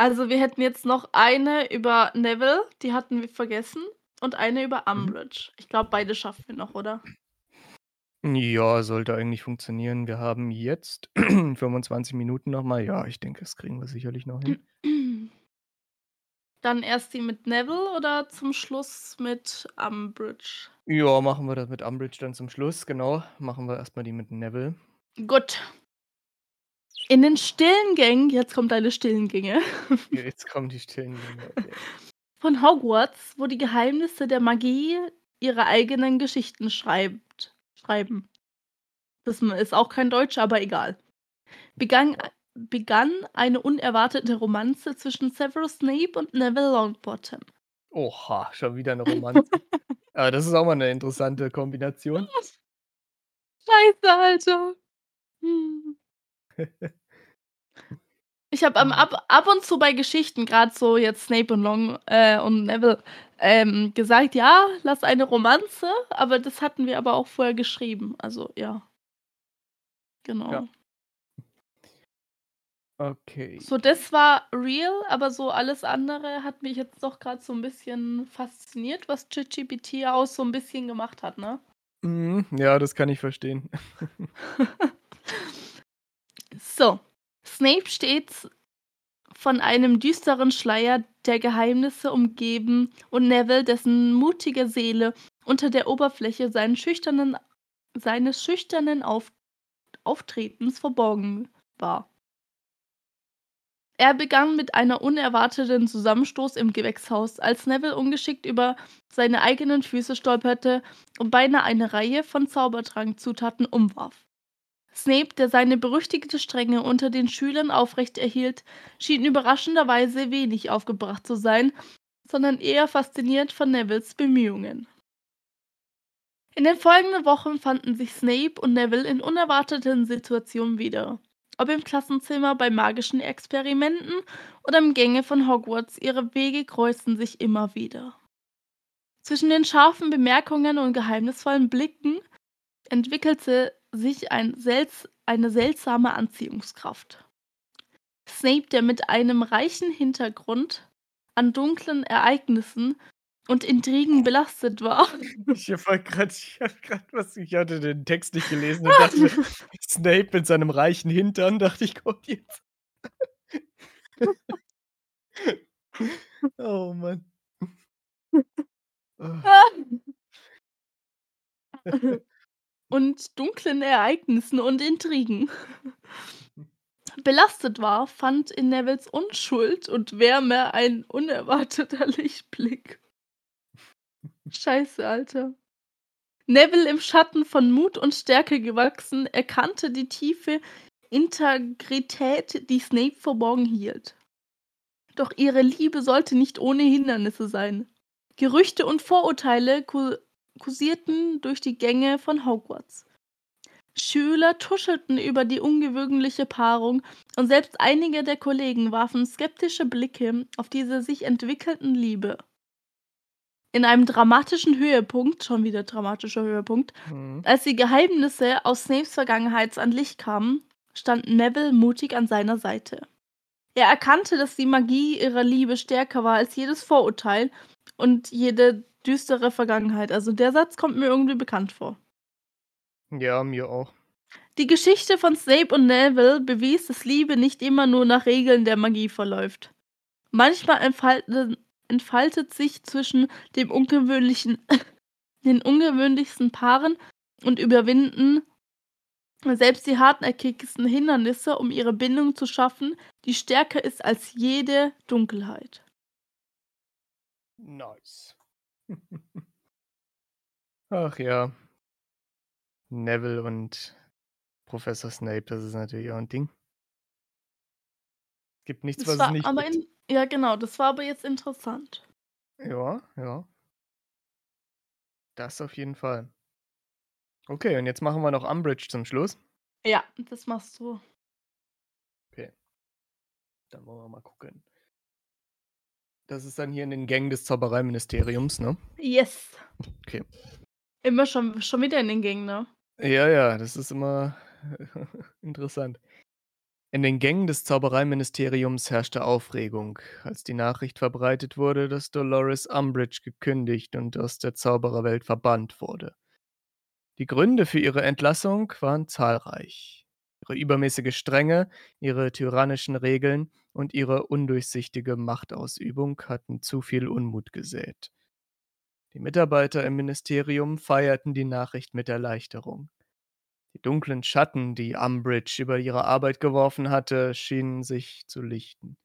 Also, wir hätten jetzt noch eine über Neville, die hatten wir vergessen, und eine über Mhm. Umbridge. Ich glaube, beide schaffen wir noch, oder? Ja, sollte eigentlich funktionieren. Wir haben jetzt *clears throat* 25 Minuten noch mal. Ja, ich denke, das kriegen wir sicherlich noch hin. *clears throat* Dann erst die mit Neville oder zum Schluss mit Umbridge? Ja, machen wir das mit Umbridge dann zum Schluss, genau. Machen wir erst mal die mit Neville. Gut. In den stillen Gängen jetzt kommen deine stillen Gänge *laughs* jetzt kommen die stillen Gänge, okay. von Hogwarts, wo die Geheimnisse der Magie ihre eigenen Geschichten schreibt schreiben. Das ist auch kein Deutsch, aber egal. Begann begann eine unerwartete Romanze zwischen Severus Snape und Neville Longbottom. Oha, schon wieder 'ne Romanze. *laughs* Aber das ist auch mal 'ne interessante Kombination. *laughs* Scheiße, Alter. Hm. Ich habe, ähm, ab ab und zu bei Geschichten, grad so jetzt Snape und Long äh, und Neville, ähm, gesagt: „Ja, lass eine Romanze“, aber das hatten wir aber auch vorher geschrieben. Also, ja. Genau. Ja. Okay. So, das war real, aber so alles andere hat mich jetzt doch grad so 'n bisschen fasziniert, was ChatGPT auch so 'n bisschen gemacht hat, ne? Mhm, ja, das kann ich verstehen. *laughs* So, Snape stets von einem düsteren Schleier der Geheimnisse umgeben und Neville, dessen mutige Seele unter der Oberfläche schüchternen seines schüchternen Auf Auftretens verborgen war. Er begann mit einer unerwarteten Zusammenstoß im Gewächshaus, als Neville ungeschickt über seine eigenen Füße stolperte und beinahe eine Reihe von Zaubertrankzutaten umwarf. Snape, der seine berüchtigte Strenge unter den Schülern aufrechterhielt, schien überraschenderweise wenig aufgebracht zu sein, sondern eher fasziniert von Nevilles Bemühungen. In den folgenden Wochen fanden sich Snape und Neville in unerwarteten Situationen wieder. Ob im Klassenzimmer, bei magischen Experimenten oder im Gänge von Hogwarts, ihre Wege kreuzten sich immer wieder. Zwischen den scharfen Bemerkungen und geheimnisvollen Blicken entwickelte sich ein selts eine seltsame Anziehungskraft. Snape, der mit einem reichen Hintergrund an dunklen Ereignissen und Intrigen belastet war. Ich habe gerade was ich hatte den Text nicht gelesen und dachte Snape mit seinem reichen Hintern, dachte ich, kommt jetzt. *laughs* Oh Mann. Oh. *laughs* *laughs* und dunklen Ereignissen und Intrigen *laughs* belastet war, fand in Nevilles Unschuld und Wärme ein unerwarteter *laughs* Lichtblick. Scheiße, Alter. Neville im Schatten von Mut und Stärke gewachsen, erkannte die tiefe Integrität, die Snape verborgen hielt. Doch ihre Liebe sollte nicht ohne Hindernisse sein. Gerüchte und Vorurteile kursierten durch die Gänge von Hogwarts. Schüler tuschelten über die ungewöhnliche Paarung und selbst einige der Kollegen warfen skeptische Blicke auf diese sich entwickelnden Liebe. In einem dramatischen Höhepunkt, schon wieder dramatischer Höhepunkt, Mhm. als die Geheimnisse aus Snapes Vergangenheit ans Licht kamen, stand Neville mutig an seiner Seite. Er erkannte, dass die Magie ihrer Liebe stärker war als jedes Vorurteil und jede düstere Vergangenheit. Also der Satz kommt mir irgendwie bekannt vor. Ja, mir auch. Die Geschichte von Snape und Neville bewies, dass Liebe nicht immer nur nach Regeln der Magie verläuft. Manchmal entfalten entfaltet sich zwischen dem ungewöhnlichen *laughs* den ungewöhnlichsten Paaren und überwinden selbst die hartnäckigsten Hindernisse, um ihre Bindung zu schaffen, die stärker ist als jede Dunkelheit. Nice. Ach ja. Neville und Professor Snape, das ist natürlich auch 'n Ding. Gibt nichts, Das was es nicht aber in ja genau, das war aber jetzt interessant. Ja, ja. Das auf jeden Fall. Okay, und jetzt machen wir noch Umbridge zum Schluss. Ja, das machst du. Okay. Dann wollen wir mal gucken. Das ist dann hier in den Gängen des Zaubereiministeriums, ne? Yes. Okay. Immer schon schon wieder in den Gängen, ne? Ja, ja, das ist immer *laughs* interessant. In den Gängen des Zaubereiministeriums herrschte Aufregung, als die Nachricht verbreitet wurde, dass Dolores Umbridge gekündigt und aus der Zaubererwelt verbannt wurde. Die Gründe für ihre Entlassung waren zahlreich. Ihre übermäßige Strenge, ihre tyrannischen Regeln und ihre undurchsichtige Machtausübung hatten zu viel Unmut gesät. Die Mitarbeiter im Ministerium feierten die Nachricht mit Erleichterung. Die dunklen Schatten, die Umbridge über ihre Arbeit geworfen hatte, schienen sich zu lichten.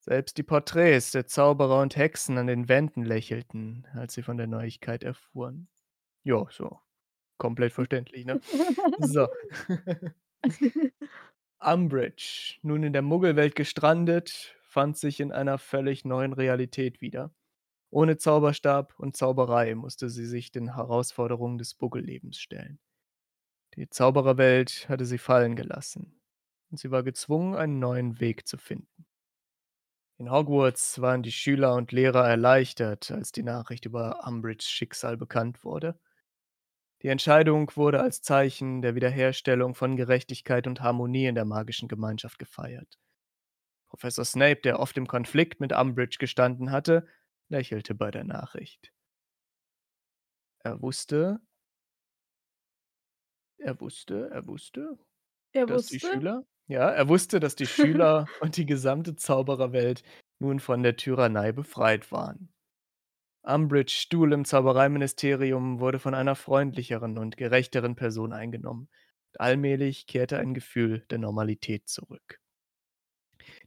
Selbst die Porträts der Zauberer und Hexen an den Wänden lächelten, als sie von der Neuigkeit erfuhren. Ja, so. Komplett verständlich, ne? *laughs* So. *laughs* *laughs* Umbridge, nun in der Muggelwelt gestrandet, fand sich in einer völlig neuen Realität wieder. Ohne Zauberstab und Zauberei musste sie sich den Herausforderungen des Muggellebens stellen. Die Zaubererwelt hatte sie fallen gelassen, und sie war gezwungen, einen neuen Weg zu finden. In Hogwarts waren die Schüler und Lehrer erleichtert, als die Nachricht über Umbridges Schicksal bekannt wurde. Die Entscheidung wurde als Zeichen der Wiederherstellung von Gerechtigkeit und Harmonie in der magischen Gemeinschaft gefeiert. Professor Snape, der oft im Konflikt mit Umbridge gestanden hatte, lächelte bei der Nachricht. Er wusste er wusste er wusste, Er dass die wusste? Schüler ja, er wusste, dass die *laughs* Schüler und die gesamte Zaubererwelt nun von der Tyrannei befreit waren. Umbridges Stuhl im Zaubereiministerium wurde von einer freundlicheren und gerechteren Person eingenommen. Allmählich kehrte ein Gefühl der Normalität zurück.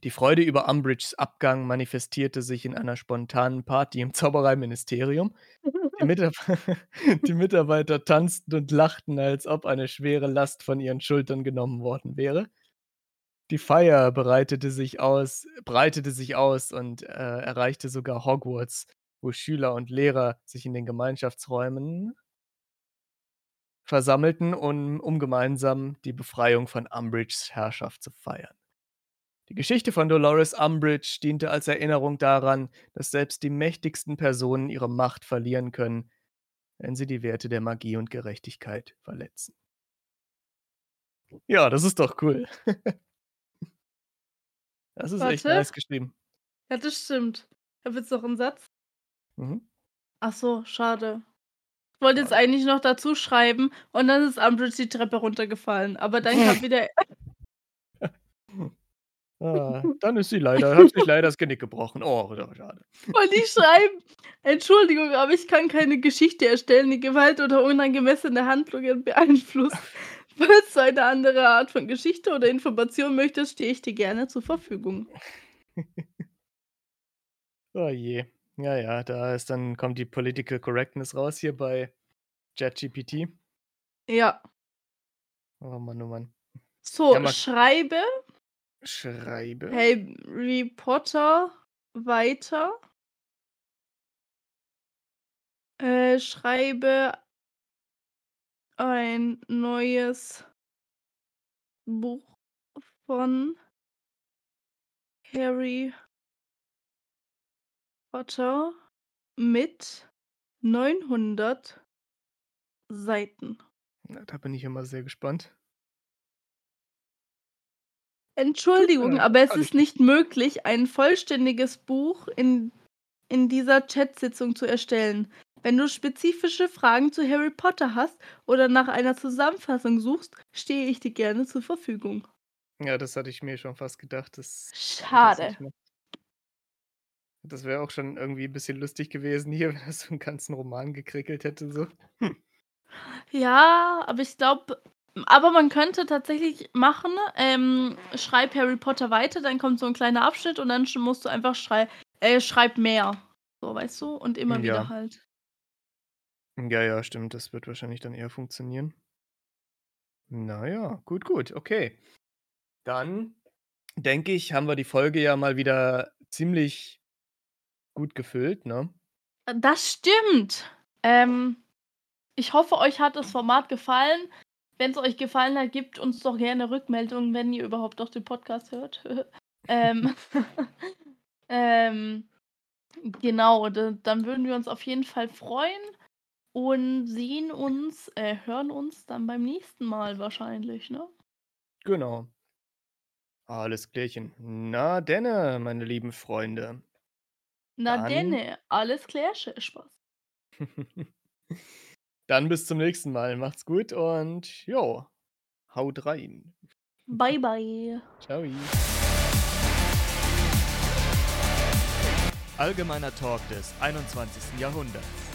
Die Freude über Umbridges Abgang manifestierte sich in einer spontanen Party im Zaubereiministerium. Die *laughs* Mitab *laughs* die Mitarbeiter tanzten und lachten, als ob eine schwere Last von ihren Schultern genommen worden wäre. Die Feier bereitete sich aus breitete sich aus und, äh, erreichte sogar Hogwarts, wo Schüler und Lehrer sich in den Gemeinschaftsräumen versammelten, um um gemeinsam die Befreiung von Umbridges Herrschaft zu feiern. Die Geschichte von Dolores Umbridge diente als Erinnerung daran, dass selbst die mächtigsten Personen ihre Macht verlieren können, wenn sie die Werte der Magie und Gerechtigkeit verletzen. Ja, das ist doch cool. *laughs* Das ist echt Warte. nice geschrieben. Ja, das stimmt. Ich habe jetzt noch 'n Satz. Mhm. Ach so, schade. Ich wollte jetzt eigentlich noch dazu schreiben und dann ist Umbridge die Treppe runtergefallen, aber dann kam *laughs* wieder Ah, dann ist sie leider hat sich *laughs* leider das Genick gebrochen. Oh, schade. wollte ich schreiben: „Entschuldigung, aber ich kann keine Geschichte erstellen, die Gewalt oder unangemessene Handlungen beeinflusst. *laughs* Falls du eine andere Art von Geschichte oder Information möchtest, stehe ich dir gerne zur Verfügung.“ Oh je. Ja, ja, da ist dann kommt die Political Correctness raus hier bei ChatGPT. Ja. Oh Mann, oh Mann. Ja, So, mal schreibe Schreibe. Harry Potter weiter äh, schreibe ein neues Buch von Harry Potter mit 900 Seiten. Na, da bin ich immer sehr gespannt. Entschuldigung, leid, aber das es ist nicht. möglich, ein vollständiges Buch in in dieser Chatsitzung zu erstellen. Wenn du spezifische Fragen zu Harry Potter hast oder nach einer Zusammenfassung suchst, stehe ich dir gerne zur Verfügung. Ja, das hatte ich mir schon fast gedacht, das Schade. macht. Das wäre auch schon irgendwie 'n bisschen lustig gewesen hier, *laughs* wenn er so 'n ganzen Roman gekrickelt hätte so. Ja, aber ich glaube aber man könnte tatsächlich machen, ähm, schreib Harry Potter weiter, dann kommt so 'n kleiner Abschnitt und dann musst du einfach schrei äh, schreib mehr. So, weißt du? Und immer Hm, wieder ja. halt. Ja, ja, stimmt, das wird wahrscheinlich dann eher funktionieren. Na ja, gut, gut, okay. Dann denke ich, haben wir die Folge ja mal wieder ziemlich gut gefüllt, ne? Äh, das stimmt. Ähm, ich hoffe, euch hat das Format gefallen. Wenn's euch gefallen hat, gebt uns doch gerne Rückmeldung, wenn ihr überhaupt noch den Podcast hört. *laughs* Ähm, *laughs* ähm, genau, d dann würden wir uns auf jeden Fall freuen und sehen uns äh, hören uns dann beim nächsten Mal wahrscheinlich, ne? Genau. Alles klärchen. Na denne, meine lieben Freunde. Na Dann denne, alles klärche. Spaß. *laughs* Dann bis zum nächsten Mal. Macht's gut und jo, haut rein. Bye, *laughs* bye. Tschau. Allgemeiner Talk des 21. Jahrhunderts.